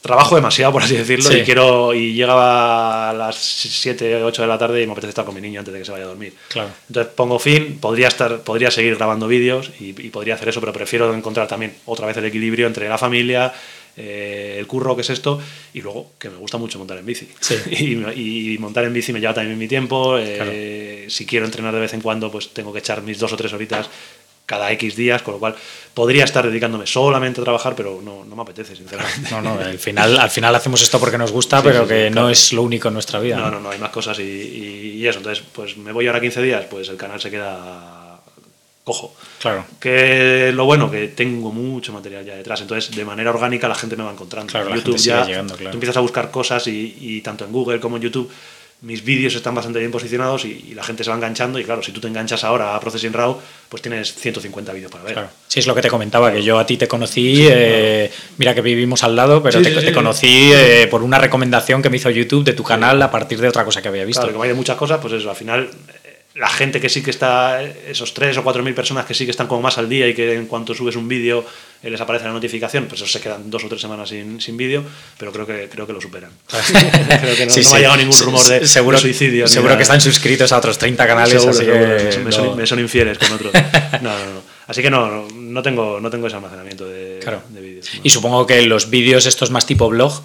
trabajo demasiado, por así decirlo, y quiero y llegaba a las 7, 8 de la tarde y me apetece estar con mi niño antes de que se vaya a dormir. Claro. Entonces pongo fin, podría estar podría seguir grabando vídeos y, podría hacer eso, pero prefiero encontrar también otra vez el equilibrio entre la familia, eh, el curro que es esto y luego que me gusta mucho montar en bici. y, montar en bici me lleva también mi tiempo. Eh, si quiero entrenar de vez en cuando, pues tengo que echar mis dos o tres horitas cada X días, con lo cual podría estar dedicándome solamente a trabajar, pero no, no me apetece, sinceramente. No, no, al final, al final hacemos esto porque nos gusta, pero que no es lo único en nuestra vida. No, no, no, hay más cosas y, y, eso. Entonces, pues me voy ahora 15 días, pues el canal se queda cojo. Claro. Que lo bueno, que tengo mucho material ya detrás, entonces de manera orgánica la gente me va encontrando. Claro, YouTube ya, llegando, claro. tú empiezas a buscar cosas y, y tanto en Google como en YouTube mis vídeos están bastante bien posicionados y, la gente se va enganchando y claro, si tú te enganchas ahora a Processing Raw, pues tienes 150 vídeos para ver. Claro. Sí, es lo que te comentaba, que yo a ti te conocí, eh, mira que vivimos al lado, pero te, conocí eh, por una recomendación que me hizo YouTube de tu canal a partir de otra cosa que había visto. Claro, como hay de muchas cosas, pues eso, al final la gente que sí que está, esos 3 o 4 mil personas que sí que están como más al día y que en cuanto subes un vídeo eh, les aparece la notificación, pues eso se quedan dos o tres semanas sin, sin vídeo, pero creo que, creo que lo superan. creo que no, me ha llegado ningún rumor de, suicidio. Seguro que están suscritos a otros 30 canales, así que me, son, me, son, infieles con otros. No, no, no. Así que no, no tengo, no tengo ese almacenamiento de, de vídeos. Y supongo que los vídeos estos más tipo blog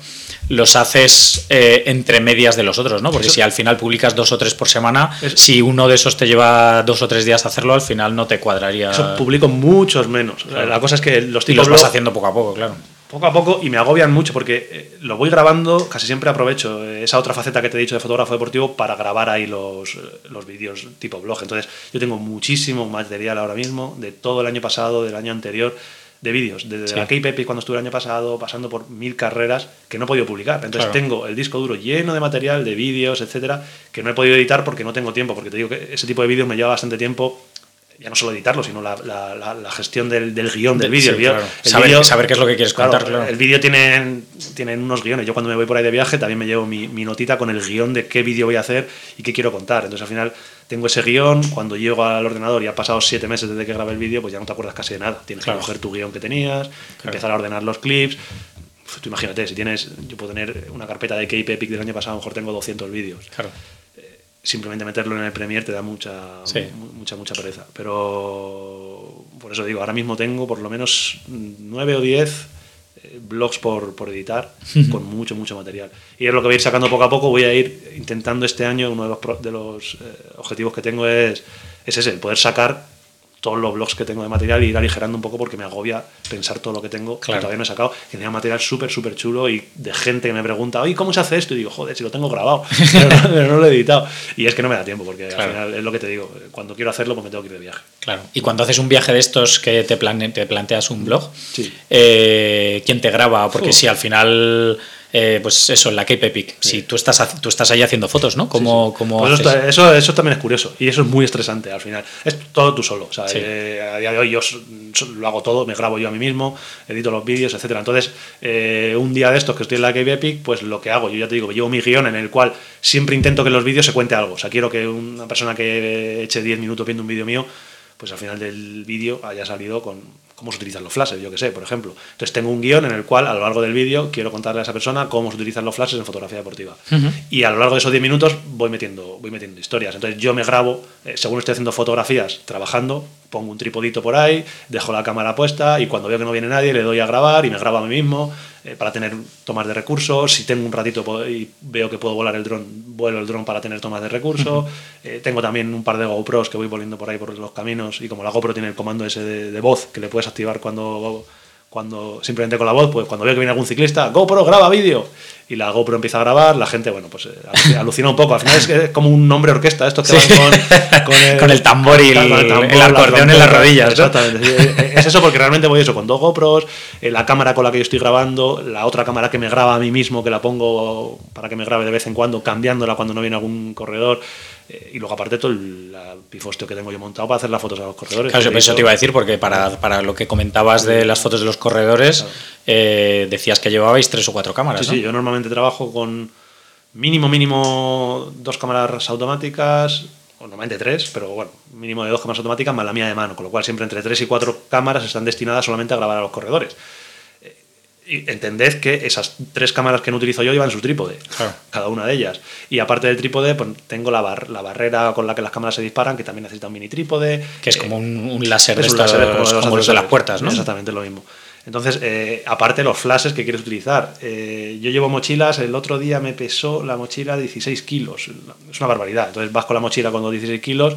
los haces eh, entre medias de los otros, ¿no? Porque si al final publicas dos o tres por semana, si uno de esos te lleva dos o tres días hacerlo, al final no te cuadraría. Eso publico muchos menos. La cosa es que los tipos. los vas haciendo poco a poco, claro poco a poco y me agobian mucho porque eh, lo voy grabando, casi siempre aprovecho eh, esa otra faceta que te he dicho de fotógrafo deportivo para grabar ahí los, los vídeos tipo blog. Entonces yo tengo muchísimo material ahora mismo de todo el año pasado, del año anterior, de vídeos, desde la K-Pepe cuando estuve el año pasado, pasando por mil carreras que no he podido publicar. Entonces tengo el disco duro lleno de material, de vídeos, etcétera, que no he podido editar porque no tengo tiempo, porque te digo que ese tipo de vídeos me lleva bastante tiempo ya no solo editarlo, sino la, la, gestión del, del guion del vídeo. saber, saber, qué es lo que quieres contar. El vídeo tiene, tiene unos guiones. Yo cuando me voy por ahí de viaje también me llevo mi, notita con el guion de qué vídeo voy a hacer y qué quiero contar. Entonces al final tengo ese guion, cuando llego al ordenador y ha pasado siete meses desde que grabé el vídeo, pues ya no te acuerdas casi de nada. Tienes que coger tu guion que tenías, empezar a ordenar los clips. tú imagínate, si tienes, yo puedo tener una carpeta de Cape Epic del año pasado, a lo mejor tengo 200 vídeos. Claro simplemente meterlo en el Premiere te da mucha, mucha, mucha pereza. Pero por eso digo, ahora mismo tengo por lo menos nueve o diez eh, blogs por, por editar con mucho, mucho material. Y es lo que voy a ir sacando poco a poco. Voy a ir intentando este año, uno de los, de los eh, objetivos que tengo es, es ese, poder sacar todos los blogs que tengo de material y ir aligerando un poco porque me agobia pensar todo lo que tengo que todavía no he sacado. Que tenía material súper, súper chulo y de gente que me pregunta, oye, ¿cómo se hace esto? Y digo, joder, si lo tengo grabado, pero, no, lo he editado. Y es que no me da tiempo porque al final es lo que te digo, cuando quiero hacerlo, pues me tengo que ir de viaje. Claro. Y cuando haces un viaje de estos que te, te planteas un blog, eh, ¿quién te graba? Porque si al final eh, pues eso, en la Cape Epic. Si tú estás, tú estás ahí haciendo fotos, ¿no? Como, como pues eso, eso, también es curioso y eso es muy estresante al final. Es todo tú solo. O sea, eh, a día de hoy yo lo hago todo, me grabo yo a mí mismo, edito los vídeos, etcétera. Entonces, eh, un día de estos que estoy en la Cape Epic, pues lo que hago, yo ya te digo, llevo mi guion en el cual siempre intento que en los vídeos se cuente algo. O sea, quiero que una persona que eche 10 minutos viendo un vídeo mío, pues al final del vídeo haya salido con cómo se utilizan los flashes, yo que sé, por ejemplo. Entonces tengo un guion en el cual a lo largo del vídeo quiero contarle a esa persona cómo se utilizan los flashes en fotografía deportiva. Y a lo largo de esos 10 minutos voy metiendo, voy metiendo historias. Entonces yo me grabo, eh, según estoy haciendo fotografías, trabajando, pongo un tripodito por ahí, dejo la cámara puesta y cuando veo que no viene nadie le doy a grabar y me grabo a mí mismo eh, para tener tomas de recursos. Si tengo un ratito y veo que puedo volar el dron, vuelo el dron para tener tomas de recursos. Eh, tengo también un par de GoPros que voy volviendo por ahí por los caminos y como la GoPro tiene el comando ese de, voz que le puedes activar cuando cuando simplemente con la voz, pues cuando veo que viene algún ciclista, GoPro, graba vídeo. Y la GoPro empieza a grabar, la gente, bueno, pues eh, alucina un poco. Al final es, como un nombre orquesta, estos que van con, el, tambor y el, acordeón en las rodillas. Exactamente. es eso porque realmente voy eso, con dos GoPros, eh, la cámara con la que yo estoy grabando, la otra cámara que me graba a mí mismo, que la pongo para que me grabe de vez en cuando, cambiándola cuando no viene algún corredor. Eh, y luego aparte todo el pifostio que tengo yo montado para hacer las fotos a los corredores. Claro, eso te iba a decir, porque para, para, lo que comentabas de las fotos de los corredores, eh, decías que llevabais tres o cuatro cámaras. Sí, sí, yo normalmente trabajo con mínimo, mínimo dos cámaras automáticas, o normalmente tres, pero bueno, mínimo de dos cámaras automáticas más la mía de mano, con lo cual siempre entre tres y cuatro cámaras están destinadas solamente a grabar a los corredores entended que esas tres cámaras que no utilizo yo llevan su trípode, cada una de ellas. Y aparte del trípode, pues, tengo la, la barrera con la que las cámaras se disparan, que también necesita un mini trípode. Que es como un, láser, de, como, los, de las puertas, ¿no? Exactamente lo mismo. Entonces, eh, aparte los flashes que quieres utilizar. Eh, yo llevo mochilas, el otro día me pesó la mochila 16 kilos. Es una barbaridad. Entonces vas con la mochila con 16 kilos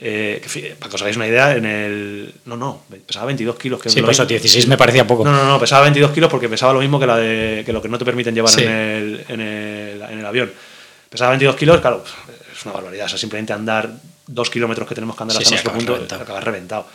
eh, para que os hagáis una idea, en el. No, no, pesaba 22 kilos. Que sí, pues 16 me parecía poco. No, no, no, pesaba 22 kilos porque pesaba lo mismo que, la de, que lo que no te permiten llevar en, el, en, el, en el avión. Pesaba 22 kilos, claro, es una barbaridad. O sea, simplemente andar dos kilómetros que tenemos que andar hasta nuestro punto, acabas reventado.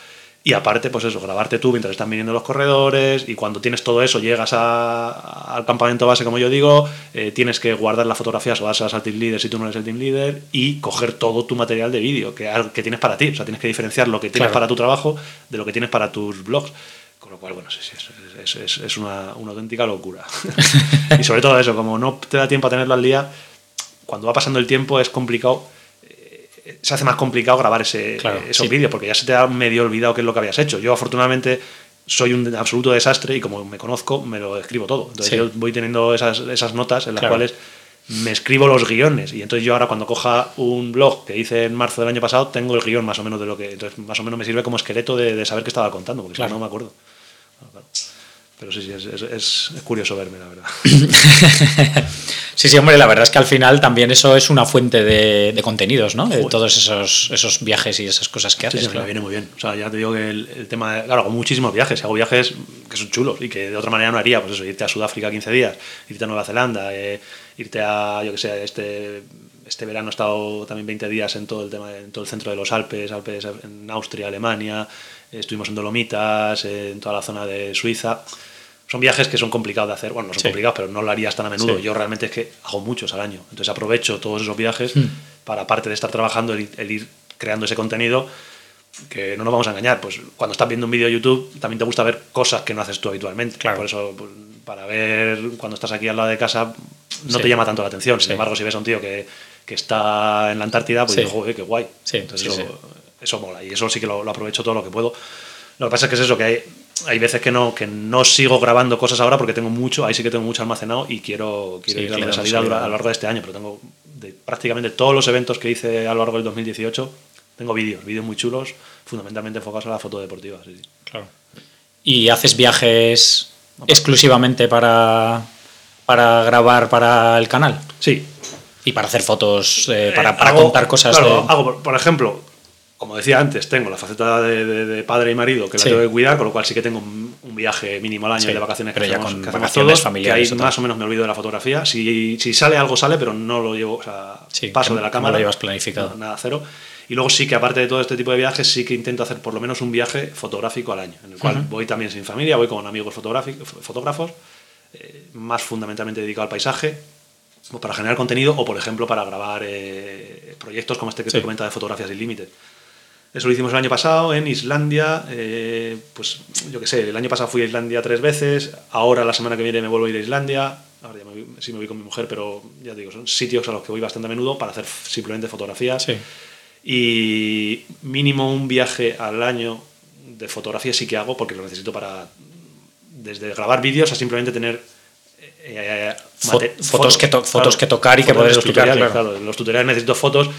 Y aparte, pues eso, grabarte tú mientras están viniendo los corredores y cuando tienes todo eso, llegas al campamento base, como yo digo, eh, tienes que guardar las fotografías o vas al team leader si tú no eres el team leader y coger todo tu material de vídeo que, que tienes para ti. O sea, tienes que diferenciar lo que tienes para tu trabajo de lo que tienes para tus blogs. Con lo cual, bueno, sí, sí, es, es, es una, una, auténtica locura. y sobre todo eso, como no te da tiempo a tenerlo al día, cuando va pasando el tiempo es complicado se hace más complicado grabar ese, esos vídeos porque ya se te ha medio olvidado qué es lo que habías hecho. Yo afortunadamente soy un absoluto desastre y como me conozco me lo escribo todo. Entonces yo voy teniendo esas, esas notas en las cuales me escribo los guiones y entonces yo ahora cuando coja un blog que hice en marzo del año pasado tengo el guion más o menos de lo que entonces más o menos me sirve como esqueleto de, saber qué estaba contando porque si no, me acuerdo. Pero sí, sí, es, es, curioso verme, la verdad. sí, sí, hombre, la verdad es que al final también eso es una fuente de, contenidos, ¿no? De todos esos, esos viajes y esas cosas que haces. Sí, me viene muy bien. O sea, ya te digo que el, tema de, Claro, hago muchísimos viajes. Hago viajes que son chulos y que de otra manera no haría. Pues eso, irte a Sudáfrica 15 días, irte a Nueva Zelanda, eh, irte a, yo que sé, este este verano he estado también 20 días en todo el tema en todo el centro de los Alpes, Alpes en Austria, Alemania, estuvimos en Dolomitas, en toda la zona de Suiza son viajes que son complicados de hacer. Bueno, no son complicados, pero no lo harías tan a menudo. Yo realmente es que hago muchos al año. Entonces aprovecho todos esos viajes hmm. para, aparte de estar trabajando, el, ir creando ese contenido que no nos vamos a engañar. Pues cuando estás viendo un vídeo de YouTube, también te gusta ver cosas que no haces tú habitualmente. Claro. Por eso, pues, para ver cuando estás aquí al lado de casa, no te llama tanto la atención. Sin embargo, si ves a un tío que, que está en la Antártida, pues digo, joder, qué guay. Entonces eso, eso, mola. Y eso sí que lo, lo aprovecho todo lo que puedo. Lo que pasa es que es eso, que hay, hay veces que no, que no sigo grabando cosas ahora porque tengo mucho, ahí sí que tengo mucho almacenado y quiero, quiero ir a la salida, a lo largo de este año, pero tengo de prácticamente todos los eventos que hice a lo largo del 2018, tengo vídeos, vídeos muy chulos, fundamentalmente enfocados a la foto deportiva. Sí, sí. Claro. ¿Y haces viajes exclusivamente para, para grabar para el canal? Sí. ¿Y para hacer fotos, eh, para, Eh, para hago- contar cosas? claro, de- hago, por ejemplo, como decía antes, tengo la faceta de, de- de padre y marido que la Sí. tengo que cuidar, con lo cual sí que tengo un, un viaje mínimo al año Sí, de vacaciones pero que ya hacemos, con que vacaciones todos, familiares, que ahí más o menos me olvido de la fotografía. Si, si sale algo, sale, pero no lo llevo, o sea, Sí, paso de la no cámara. lo llevas planificado. No, nada, cero. Y luego sí que aparte de todo este tipo de viajes, sí que intento hacer por lo menos un viaje fotográfico al año, en el cual voy también sin familia, voy con amigos fotógrafos, eh, más fundamentalmente dedicado al paisaje, o para generar contenido o, por ejemplo, para grabar eh, proyectos como este que Sí. te comenta de Fotografías sin Límite. Eso lo hicimos el año pasado en Islandia. eh, pues yo qué sé, el año pasado fui a Islandia tres veces. Ahora la semana que viene me vuelvo a ir a Islandia. Ahora ya me voy- sí me voy con mi mujer, pero ya te digo, son sitios a los que voy bastante a menudo para hacer simplemente fotografías. Sí. Y mínimo un viaje al año de fotografía sí que hago porque lo necesito para desde grabar vídeos a simplemente tener eh, mate- fotos que to- fotos que tocar y que poder explicar, tutoriales, claro. claro. Los tutoriales necesito fotos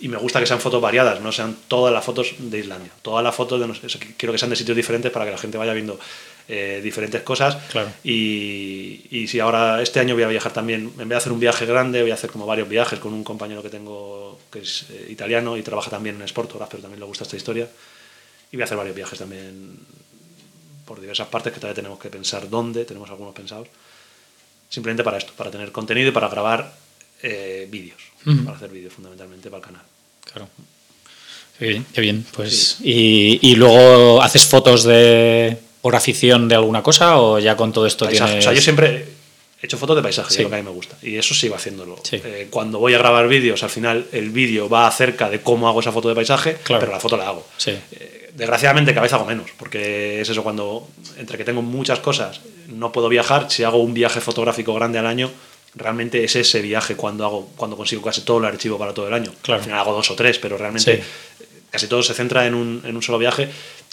y me gusta que sean fotos variadas, no sean todas las fotos de Islandia. Todas las fotos de no sé, quiero que sean de sitios diferentes para que la gente vaya viendo eh, diferentes cosas. Claro. Y, y si ahora este año voy a viajar también, en vez de hacer un viaje grande, voy a hacer como varios viajes con un compañero que tengo que es eh, italiano y trabaja también en Sportograph, pero también le gusta esta historia. Y voy a hacer varios viajes también por diversas partes que todavía tenemos que pensar dónde, tenemos algunos pensados. Simplemente para esto, para tener contenido y para grabar eh, vídeos, para hacer vídeos fundamentalmente para el canal. Claro. Qué bien, qué bien. Pues, y, y luego haces fotos de por afición de alguna cosa o ya con todo esto Paisaje. tienes. O sea, yo siempre he hecho fotos de paisaje, Sí. que es lo que a mí me gusta. Y eso sigo haciéndolo. Sí. Eh, cuando voy a grabar vídeos, al final el vídeo va acerca de cómo hago esa foto de paisaje, Claro. pero la foto la hago. Sí. Eh, desgraciadamente cada vez hago menos, porque es eso cuando, entre que tengo muchas cosas, no puedo viajar, si hago un viaje fotográfico grande al año, realmente es ese viaje cuando hago cuando consigo casi todo el archivo para todo el año. Claro. Al final hago dos o tres, pero realmente Sí. casi todo se centra en un, en un solo viaje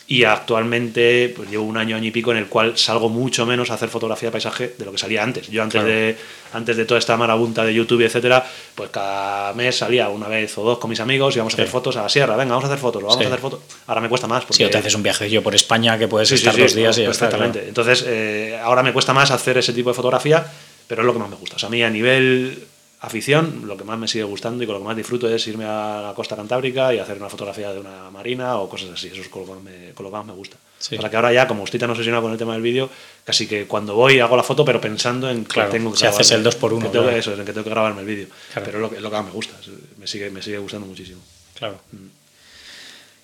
y actualmente pues llevo un año, año y pico en el cual salgo mucho menos a hacer fotografía de paisaje de lo que salía antes. Yo antes, Claro. de, antes de toda esta marabunta de YouTube, etcétera, pues cada mes salía una vez o dos con mis amigos y íbamos a Sí. hacer fotos a la sierra, venga, vamos a hacer fotos, vamos Sí. a hacer fotos. Ahora me cuesta más porque Si o te haces un viaje yo por España que puedes Sí, sí, estar sí, dos días no, y ya está, perfectamente. claro. Entonces, eh, ahora me cuesta más hacer ese tipo de fotografía, pero es lo que más me gusta. O sea, a mí a nivel afición, lo que más me sigue gustando y con lo que más disfruto es irme a la costa cantábrica y hacer una fotografía de una marina o cosas así. Eso es con lo que más me, con lo que más me gusta. Sí. Para que ahora ya, como estoy tan obsesionado con el tema del vídeo, casi que cuando voy hago la foto, pero pensando en que Claro, tengo que si haces grabarme- el dos por uno, que tengo. Eso es, en que tengo que grabarme el vídeo. Claro. Pero es lo que, es lo que más me gusta. Me sigue, me sigue gustando muchísimo. Claro.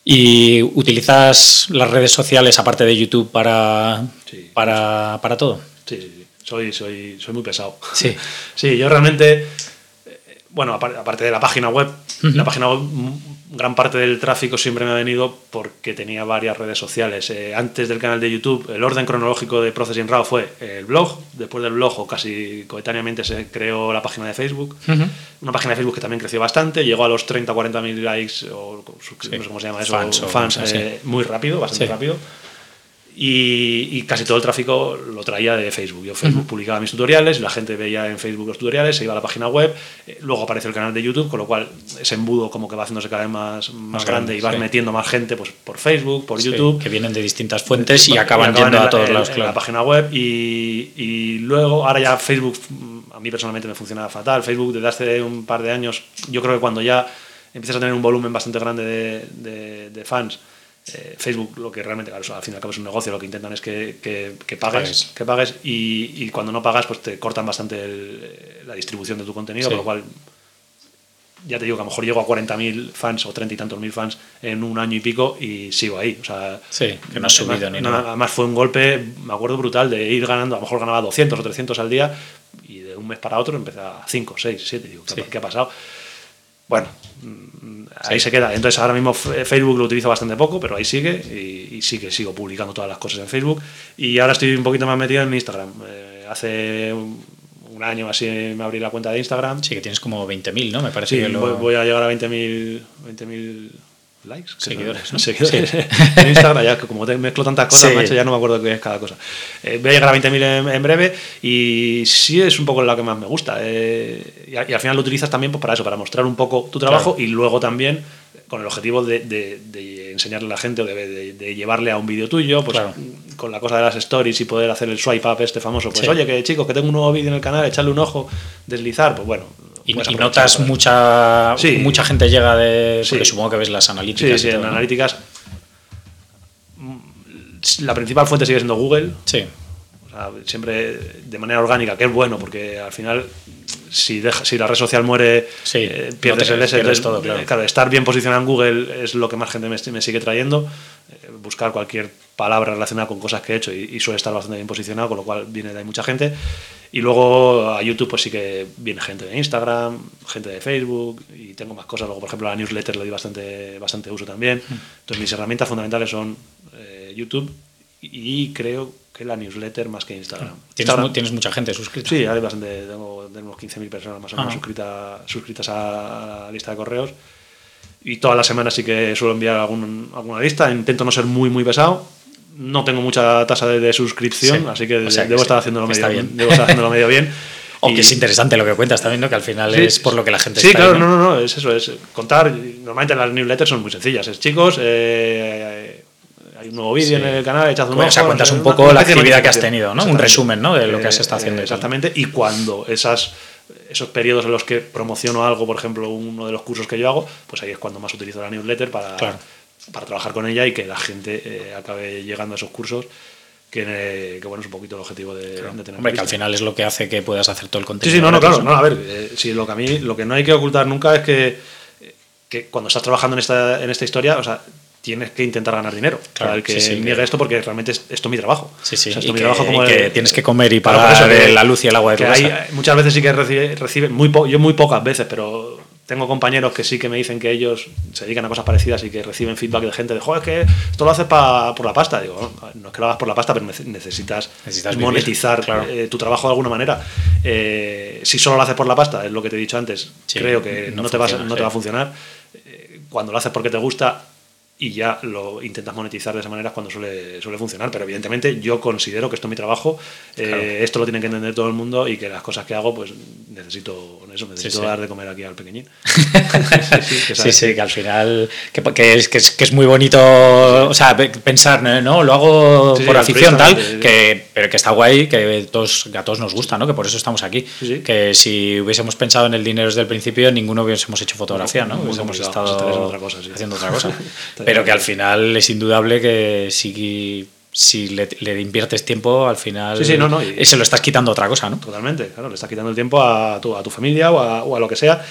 ¿Y utilizas las redes sociales aparte de YouTube para, Sí. para, para todo? Sí, sí, sí. Soy, soy, soy muy pesado. Sí. sí, yo realmente, eh, bueno, apar- aparte de la página web, la página web, gran parte del tráfico siempre me ha venido porque tenía varias redes sociales. Eh, antes del canal de YouTube, el orden cronológico de Processing Raw fue el blog, después del blog o casi coetáneamente se creó la página de Facebook. Una página de Facebook que también creció bastante, llegó a los 30 40 mil likes o Sí. no sé cómo se llama eso, Fans fans, eh, muy rápido, bastante Sí. rápido. Y, y casi todo el tráfico lo traía de Facebook. Yo Facebook publicaba mis tutoriales, la gente veía en Facebook los tutoriales, se iba a la página web, eh, luego apareció el canal de YouTube, con lo cual ese embudo como que va haciéndose cada vez más, más, grande, grande, y vas sí. metiendo más gente pues, por Facebook, por Sí, YouTube. que vienen de distintas fuentes y Y acaban yendo en a la- todos lados, claro. la página web y, y luego ahora ya Facebook mm, a mí personalmente me funciona fatal Facebook desde hace un par de años yo creo que cuando ya empiezas a tener un volumen bastante grande de, de- de fans eh, Facebook lo que realmente claro, al fin y al cabo es un negocio lo que intentan es que, que- que pagues Pagues. que pagues y, y cuando no pagas pues te cortan bastante el- eh, la distribución de tu contenido Sí. por lo cual ya te digo que a lo mejor llego a 40.000 fans o 30 y tantos mil fans en un año y pico y sigo ahí. O sea, Sí, que no has subido ni nada. Además fue un golpe, me acuerdo brutal, de ir ganando, a lo mejor ganaba 200 o 300 al día y de un mes para otro empecé a 5, 6, 7. Digo, ¿qué, Sí. qué ha pasado? Bueno, mm, ahí se queda. Entonces ahora mismo Facebook lo utilizo bastante poco, pero ahí sigue y, y sí que sigo publicando todas las cosas en Facebook. Y ahora estoy un poquito más metido en Instagram. Eh, hace un, un año así me abrí la cuenta de Instagram. Sí, que tienes como 20.000, ¿no? Me parece Sí, que lo... voy, voy a llegar a 20.000 20.000 likes. Seguidores, ¿no? Seguidores. en Instagram, ya que como te mezclo tantas cosas, Sí. macho, ya no me acuerdo qué es cada cosa. Eh, voy a llegar a 20.000 en, en breve y sí es un poco lo que más me gusta. eh, y, y al final lo utilizas también pues, para eso, para mostrar un poco tu trabajo y luego también con el objetivo de, de- de enseñarle a la gente o de, llevarle a un vídeo tuyo, pues Claro. con la cosa de las stories y poder hacer el swipe up este famoso. Pues Sí. oye, que chicos, que tengo un nuevo vídeo en el canal, echarle un ojo, deslizar, pues bueno. Y, aprovechar notas mucha Sí. mucha gente llega de Sí. porque supongo que ves las analíticas sí, y en todo, ¿no? analíticas. mm, La principal fuente sigue siendo Google. sí O sea, siempre de manera orgánica, que es bueno, porque al final, si, deja, si la red social muere, Sí, eh, no pierdes te- el S. pierdes Entonces, todo, claro. estar bien posicionado en Google es lo que más gente me, me sigue trayendo. Eh, buscar cualquier palabra relacionada con cosas que he hecho y, y suele estar bastante bien posicionado, con lo cual viene de ahí mucha gente. Y luego a YouTube, pues sí que viene gente de Instagram, gente de Facebook y tengo más cosas. Luego, por ejemplo, a la newsletter le doy bastante, bastante uso también. Mm. Entonces, mis herramientas fundamentales son eh, YouTube y creo que la newsletter más que Instagram. tienes, Instagram- mu- tienes mucha gente suscrita Sí, hay bastante, tengo, unos 15.000 personas más o menos suscritas, suscritas a la lista de correos. Y todas las semanas sí que suelo enviar algún- alguna lista. Intento no ser muy, muy pesado. No tengo mucha tasa de, de suscripción, Sí. así que, O sea que debo, sí, estar haciéndolo medio, bien. debo estar haciéndolo medio bien. Y- es interesante lo que cuentas también no que al final Sí, es por lo que la gente Sí, está claro, ahí, no, no, no, es eso, es contar. Normalmente las newsletters son muy sencillas. Es chicos, eh, hay un nuevo vídeo Sí. en el canal, echad un Bueno, o sea, ojo, cuentas no un poco la actividad que has tenido, ¿no? Un resumen, ¿no? de lo que has Eh, estado haciendo. Exactamente. Y cuando esas, esos periodos en los que promociono algo, por ejemplo, uno de los cursos que yo hago, pues ahí es cuando más utilizo la newsletter para, Claro. para trabajar con ella y que la gente eh, acabe llegando a esos cursos, que, eh, que bueno, es un poquito el objetivo de, de tener. Hombre, que al final es lo que hace que puedas hacer todo el Sí, contenido sí, no, no, gratis, claro. No, a ver, eh, sí, lo que a mí, lo que no hay que ocultar nunca es que, que cuando estás trabajando en esta, en esta historia, o sea, tienes que intentar ganar dinero. Claro, para el que sí, sí, que- esto, porque realmente es, esto es mi trabajo. Sí, sí, O sea, esto y es mi que- trabajo como y que de- tienes que comer y Claro, pagar por eso la luz y el agua de tu hay- muchas veces sí que recibe, reciben, muy po- yo muy pocas veces, pero tengo compañeros que sí que me dicen que ellos se dedican a cosas parecidas y que reciben feedback de gente de, joder, es que esto lo haces pa- por la pasta. Digo, no, es que lo hagas por la pasta, pero nece- necesitas, vivir, monetizar claro. eh, tu trabajo de alguna manera. Eh, si solo lo haces por la pasta, es lo que te he dicho antes, Sí, creo que no no, te, no va a funcionar. Eh, cuando lo haces porque te gusta y ya lo intentas monetizar de esa manera cuando suele, suele funcionar. Pero evidentemente yo considero que esto es mi trabajo, eh, esto lo tiene que entender todo el mundo y que las cosas que hago, pues necesito eso, necesito sí. dar de comer aquí al pequeñín. sí, sí, que Sí, al final que, que es, que, es, que es muy bonito o sea, pe- pensar, no, lo hago por afición, tal, que, pero que está guay, que todos, a todos nos gusta, ¿no? que por eso estamos aquí. Que si hubiésemos pensado en el dinero desde el principio, ninguno hubiésemos hecho fotografía, ¿no? Muy Hubiésemos estado otra cosa, sí. haciendo otra cosa. Pero que al final es indudable que si, si le, le inviertes tiempo, al final Sí, sí, no, no, y- eh, se lo estás quitando a otra cosa, ¿no? Totalmente, claro, le estás quitando el tiempo a tu, a tu familia o a, o a lo que sea.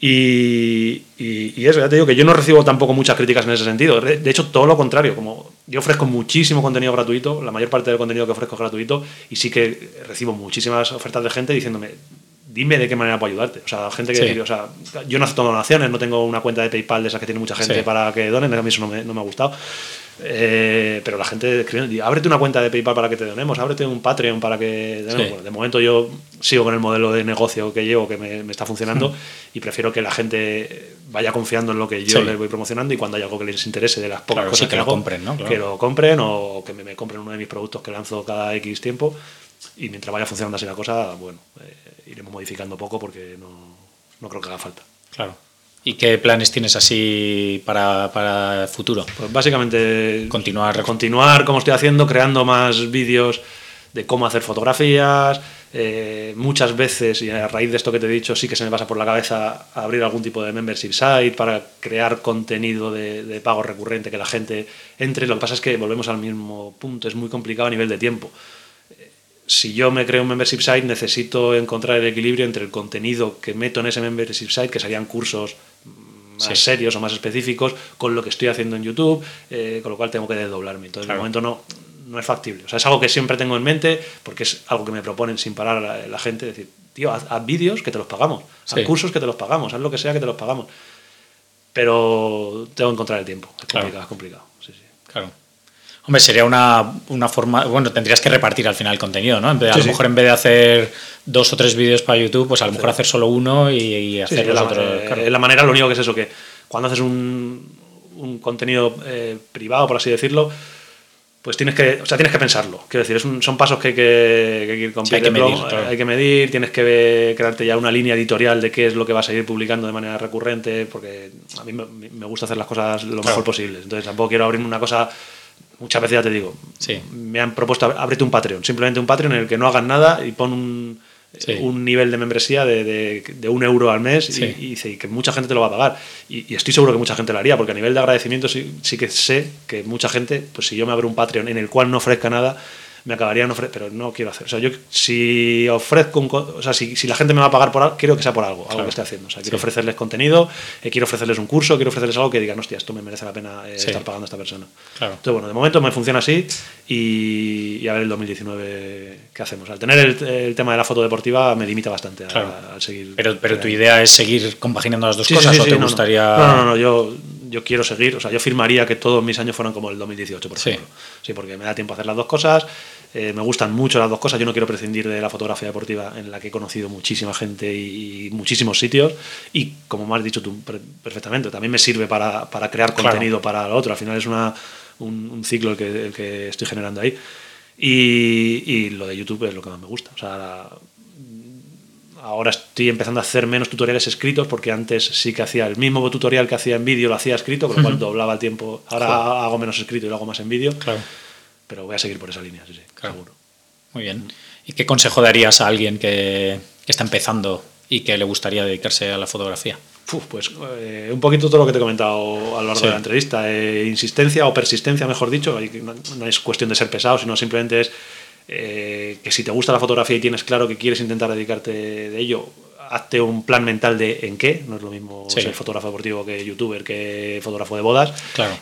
Y, y- y eso, ya te digo que yo no recibo tampoco muchas críticas en ese sentido. De de hecho, todo lo contrario. Como yo ofrezco muchísimo contenido gratuito, la mayor parte del contenido que ofrezco es gratuito, y sí que recibo muchísimas ofertas de gente diciéndome, dime de qué manera puedo ayudarte. O sea, gente que Sí. o sea, yo no acepto donaciones, no tengo una cuenta de PayPal de esas que tiene mucha gente Sí. para que donen, a mí eso no me, no me ha gustado. Eh, pero la gente escribe, "Di, ábrete una cuenta de PayPal para que te donemos, ábrete un Patreon para que... donemos". Sí. Bueno, de momento yo sigo con el modelo de negocio que llevo, que me, me está funcionando, y prefiero que la gente vaya confiando en lo que yo les voy promocionando y cuando haya algo que les interese de las pocas Claro, cosas que lo hago, compren, ¿no? Claro. que lo compren o que me, me compren uno de mis productos que lanzo cada X tiempo y mientras vaya funcionando así la cosa, bueno, eh, iremos modificando poco porque no, no creo que haga falta. Claro. ¿Y qué planes tienes así para, para el futuro? Pues básicamente Continuar. continuar como estoy haciendo, creando más vídeos de cómo hacer fotografías. eh, muchas veces, y a raíz de esto que te he dicho, sí que se me pasa por la cabeza abrir algún tipo de membership site para crear contenido de, de pago recurrente, que la gente entre. Lo que pasa es que volvemos al mismo punto, es muy complicado a nivel de tiempo. Si yo me creo un membership site, necesito encontrar el equilibrio entre el contenido que meto en ese membership site, que serían cursos más Sí. serios o más específicos con lo que estoy haciendo en YouTube, eh, con lo cual tengo que desdoblarme. Entonces, Claro. de momento no, no es factible. O sea, es algo que siempre tengo en mente porque es algo que me proponen sin parar la, la gente. Decir, tío, haz, haz vídeos que te los pagamos, haz Sí. cursos que te los pagamos, haz lo que sea que te los pagamos. Pero tengo que encontrar el tiempo. Es Claro. complicado, es complicado. Sí, sí. Claro. Hombre, sería una, una forma. Bueno, tendrías que repartir al final el contenido, ¿no? En vez- a Sí, lo sí. mejor en vez de hacer dos o tres vídeos para YouTube, pues a lo mejor hacer solo uno y, hacer los la, otros. eh, claro. la manera, lo único que es eso, que cuando haces un, un contenido eh, privado, por así decirlo, pues tienes que, o sea, tienes que pensarlo. Quiero decir, son pasos que hay que, ir con hay, que medir, hay que medir, tienes que crearte ya una línea editorial de qué es lo que vas a ir publicando de manera recurrente, porque a mí me, gusta hacer las cosas lo mejor posible. Entonces tampoco quiero abrirme una cosa muchas veces ya te digo, me han propuesto ábrete un Patreon, simplemente un Patreon en el que no hagas nada y pon un, un nivel de membresía de, de, un euro al mes y, que mucha gente te lo va a pagar. Y, estoy seguro que mucha gente lo haría, porque a nivel de agradecimiento sí, sí que sé que mucha gente, pues si yo me abro un Patreon en el cual no ofrezca nada, me acabarían ofreciendo, pero no quiero hacer. O sea, yo si ofrezco un, o sea, si, si, la gente me va a pagar por algo, quiero que sea por algo, algo que esté haciendo. O sea, quiero ofrecerles contenido, eh, quiero ofrecerles un curso, quiero ofrecerles algo que digan, hostia, esto me merece la pena eh, estar pagando a esta persona. Claro. Entonces, bueno, de momento me funciona así y, a ver el 2019 qué hacemos. Al tener el, tema de la foto deportiva me limita bastante al seguir. Pero, pero tu idea es seguir compaginando las dos cosas o te gustaría. No, no, no, yo, yo quiero seguir, o sea, yo firmaría que todos mis años fueran como el 2018, por ejemplo. Sí, porque me da tiempo a hacer las dos cosas eh, me gustan mucho las dos cosas. Yo no quiero prescindir de la fotografía deportiva en la que he conocido muchísima gente y, muchísimos sitios. Y como me has dicho tú perfectamente, también me sirve para, para crear contenido para lo otro. Al final es una, un, ciclo el que, el que, estoy generando ahí. Y, y, lo de YouTube es lo que más me gusta. O sea, ahora estoy empezando a hacer menos tutoriales escritos porque antes sí que hacía el mismo tutorial que hacía en vídeo, lo hacía escrito, con lo cual doblaba el tiempo. Ahora hago menos escrito y lo hago más en vídeo. Claro pero voy a seguir por esa línea, sí, sí, seguro. Muy bien. ¿Y qué consejo darías a alguien que, está empezando y que le gustaría dedicarse a la fotografía? pues eh, un poquito todo lo que te he comentado a lo largo de la entrevista. Eh, insistencia o persistencia, mejor dicho. No, es cuestión de ser pesado, sino simplemente es eh, que si te gusta la fotografía y tienes claro que quieres intentar dedicarte de ello, hazte un plan mental de en qué, no es lo mismo ser fotógrafo deportivo que youtuber, que fotógrafo de bodas.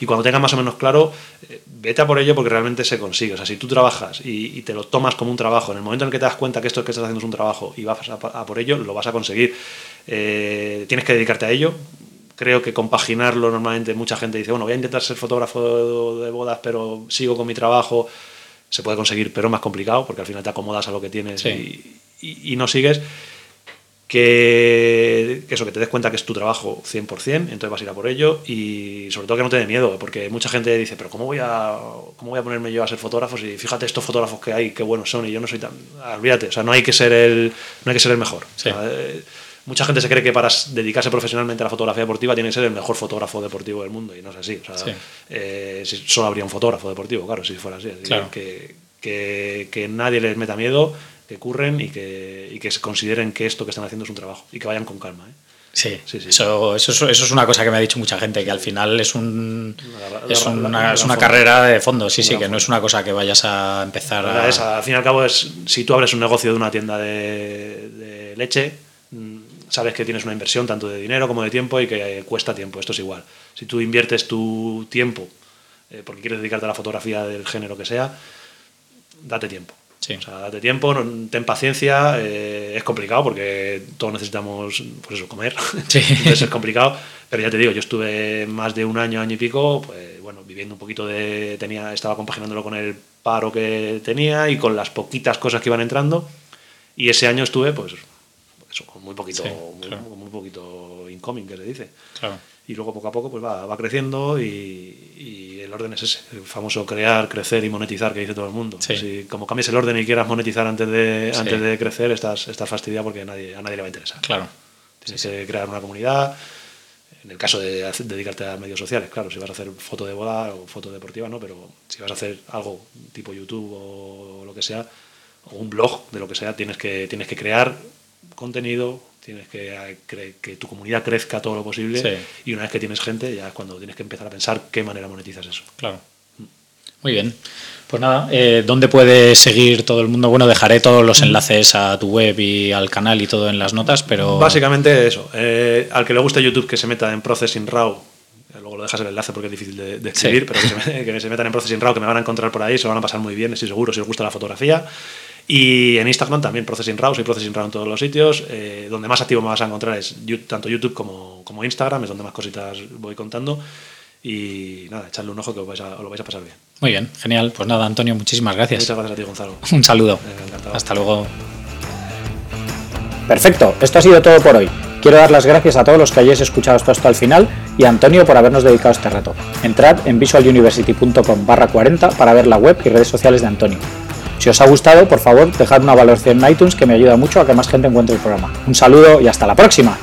Y cuando tengas más o menos claro, eh, vete a por ello porque realmente se consigue. O sea, si tú trabajas y, te lo tomas como un trabajo, en el momento en el que te das cuenta que esto que estás haciendo es un trabajo y vas a, por ello, lo vas a conseguir. Eh, tienes que dedicarte a ello. Creo que compaginarlo normalmente mucha gente dice, bueno, voy a intentar ser fotógrafo de bodas, pero sigo con mi trabajo. Se puede conseguir, pero es más complicado porque al final te acomodas a lo que tienes y no sigues que, eso, que te des cuenta que es tu trabajo 100%, entonces vas a ir a por ello y sobre todo que no te dé miedo, porque mucha gente dice, pero ¿cómo voy a, cómo voy a ponerme yo a ser fotógrafo si fíjate estos fotógrafos que hay, qué buenos son y yo no soy tan... Olvídate, o sea, no hay que ser el, no hay que ser el mejor. Eh, mucha gente se cree que para dedicarse profesionalmente a la fotografía deportiva tiene que ser el mejor fotógrafo deportivo del mundo y no es así. O sea, eh, solo habría un fotógrafo deportivo, claro, si fuera así. Que, que, que nadie les meta miedo que curren y que, y que se consideren que esto que están haciendo es un trabajo y que vayan con calma. ¿eh? Sí, sí, sí. Eso, eso, eso, es una cosa que me ha dicho mucha gente, que al final es, un, es, una, es una carrera de fondo, sí, sí, que no es una cosa que vayas a empezar a... al fin y al cabo, es, si tú abres un negocio de una tienda de, de leche, sabes que tienes una inversión tanto de dinero como de tiempo y que cuesta tiempo, esto es igual. Si tú inviertes tu tiempo eh, porque quieres dedicarte a la fotografía del género que sea, date tiempo. O sea, date tiempo, ten paciencia, eh, es complicado porque todos necesitamos, pues eso, comer, entonces es complicado, pero ya te digo, yo estuve más de un año, año y pico, pues bueno, viviendo un poquito de, tenía, estaba compaginándolo con el paro que tenía y con las poquitas cosas que iban entrando, y ese año estuve, pues, eso, con muy poquito, muy, poquito incoming, que se dice. Claro y luego poco a poco pues va, va creciendo y, el orden es ese, el famoso crear, crecer y monetizar que dice todo el mundo. Si como cambies el orden y quieras monetizar antes de, antes de crecer, estás, estás fastidiado porque a nadie, a nadie le va a interesar. Claro. Tienes que crear una comunidad, en el caso de dedicarte a medios sociales, claro, si vas a hacer foto de boda o foto deportiva, no, pero si vas a hacer algo tipo YouTube o lo que sea, o un blog de lo que sea, tienes que, tienes que crear contenido, tienes que que tu comunidad crezca todo lo posible y una vez que tienes gente ya es cuando tienes que empezar a pensar qué manera monetizas eso. Claro. Muy bien. Pues nada, eh, ¿dónde puede seguir todo el mundo? Bueno, dejaré todos los enlaces a tu web y al canal y todo en las notas, pero... Básicamente eso. Eh, al que le guste YouTube que se meta en Processing Raw, luego lo dejas el enlace porque es difícil de, escribir, pero que se, que se, metan en Processing Raw, que me van a encontrar por ahí, se lo van a pasar muy bien, estoy seguro, si os gusta la fotografía. Y en Instagram también, Processing Raw, soy Processing Raw en todos los sitios. Eh, donde más activo me vas a encontrar es tanto YouTube como, como, Instagram, es donde más cositas voy contando. Y nada, echarle un ojo que os, vais a, lo vais a pasar bien. Muy bien, genial. Pues nada, Antonio, muchísimas gracias. Muchas gracias a ti, Gonzalo. Un saludo. Hasta luego. Perfecto, esto ha sido todo por hoy. Quiero dar las gracias a todos los que hayáis escuchado esto hasta el final y a Antonio por habernos dedicado este rato. Entrad en visualuniversity.com barra 40 para ver la web y redes sociales de Antonio. Si os ha gustado, por favor, dejad una valoración en iTunes que me ayuda mucho a que más gente encuentre el programa. Un saludo y hasta la próxima.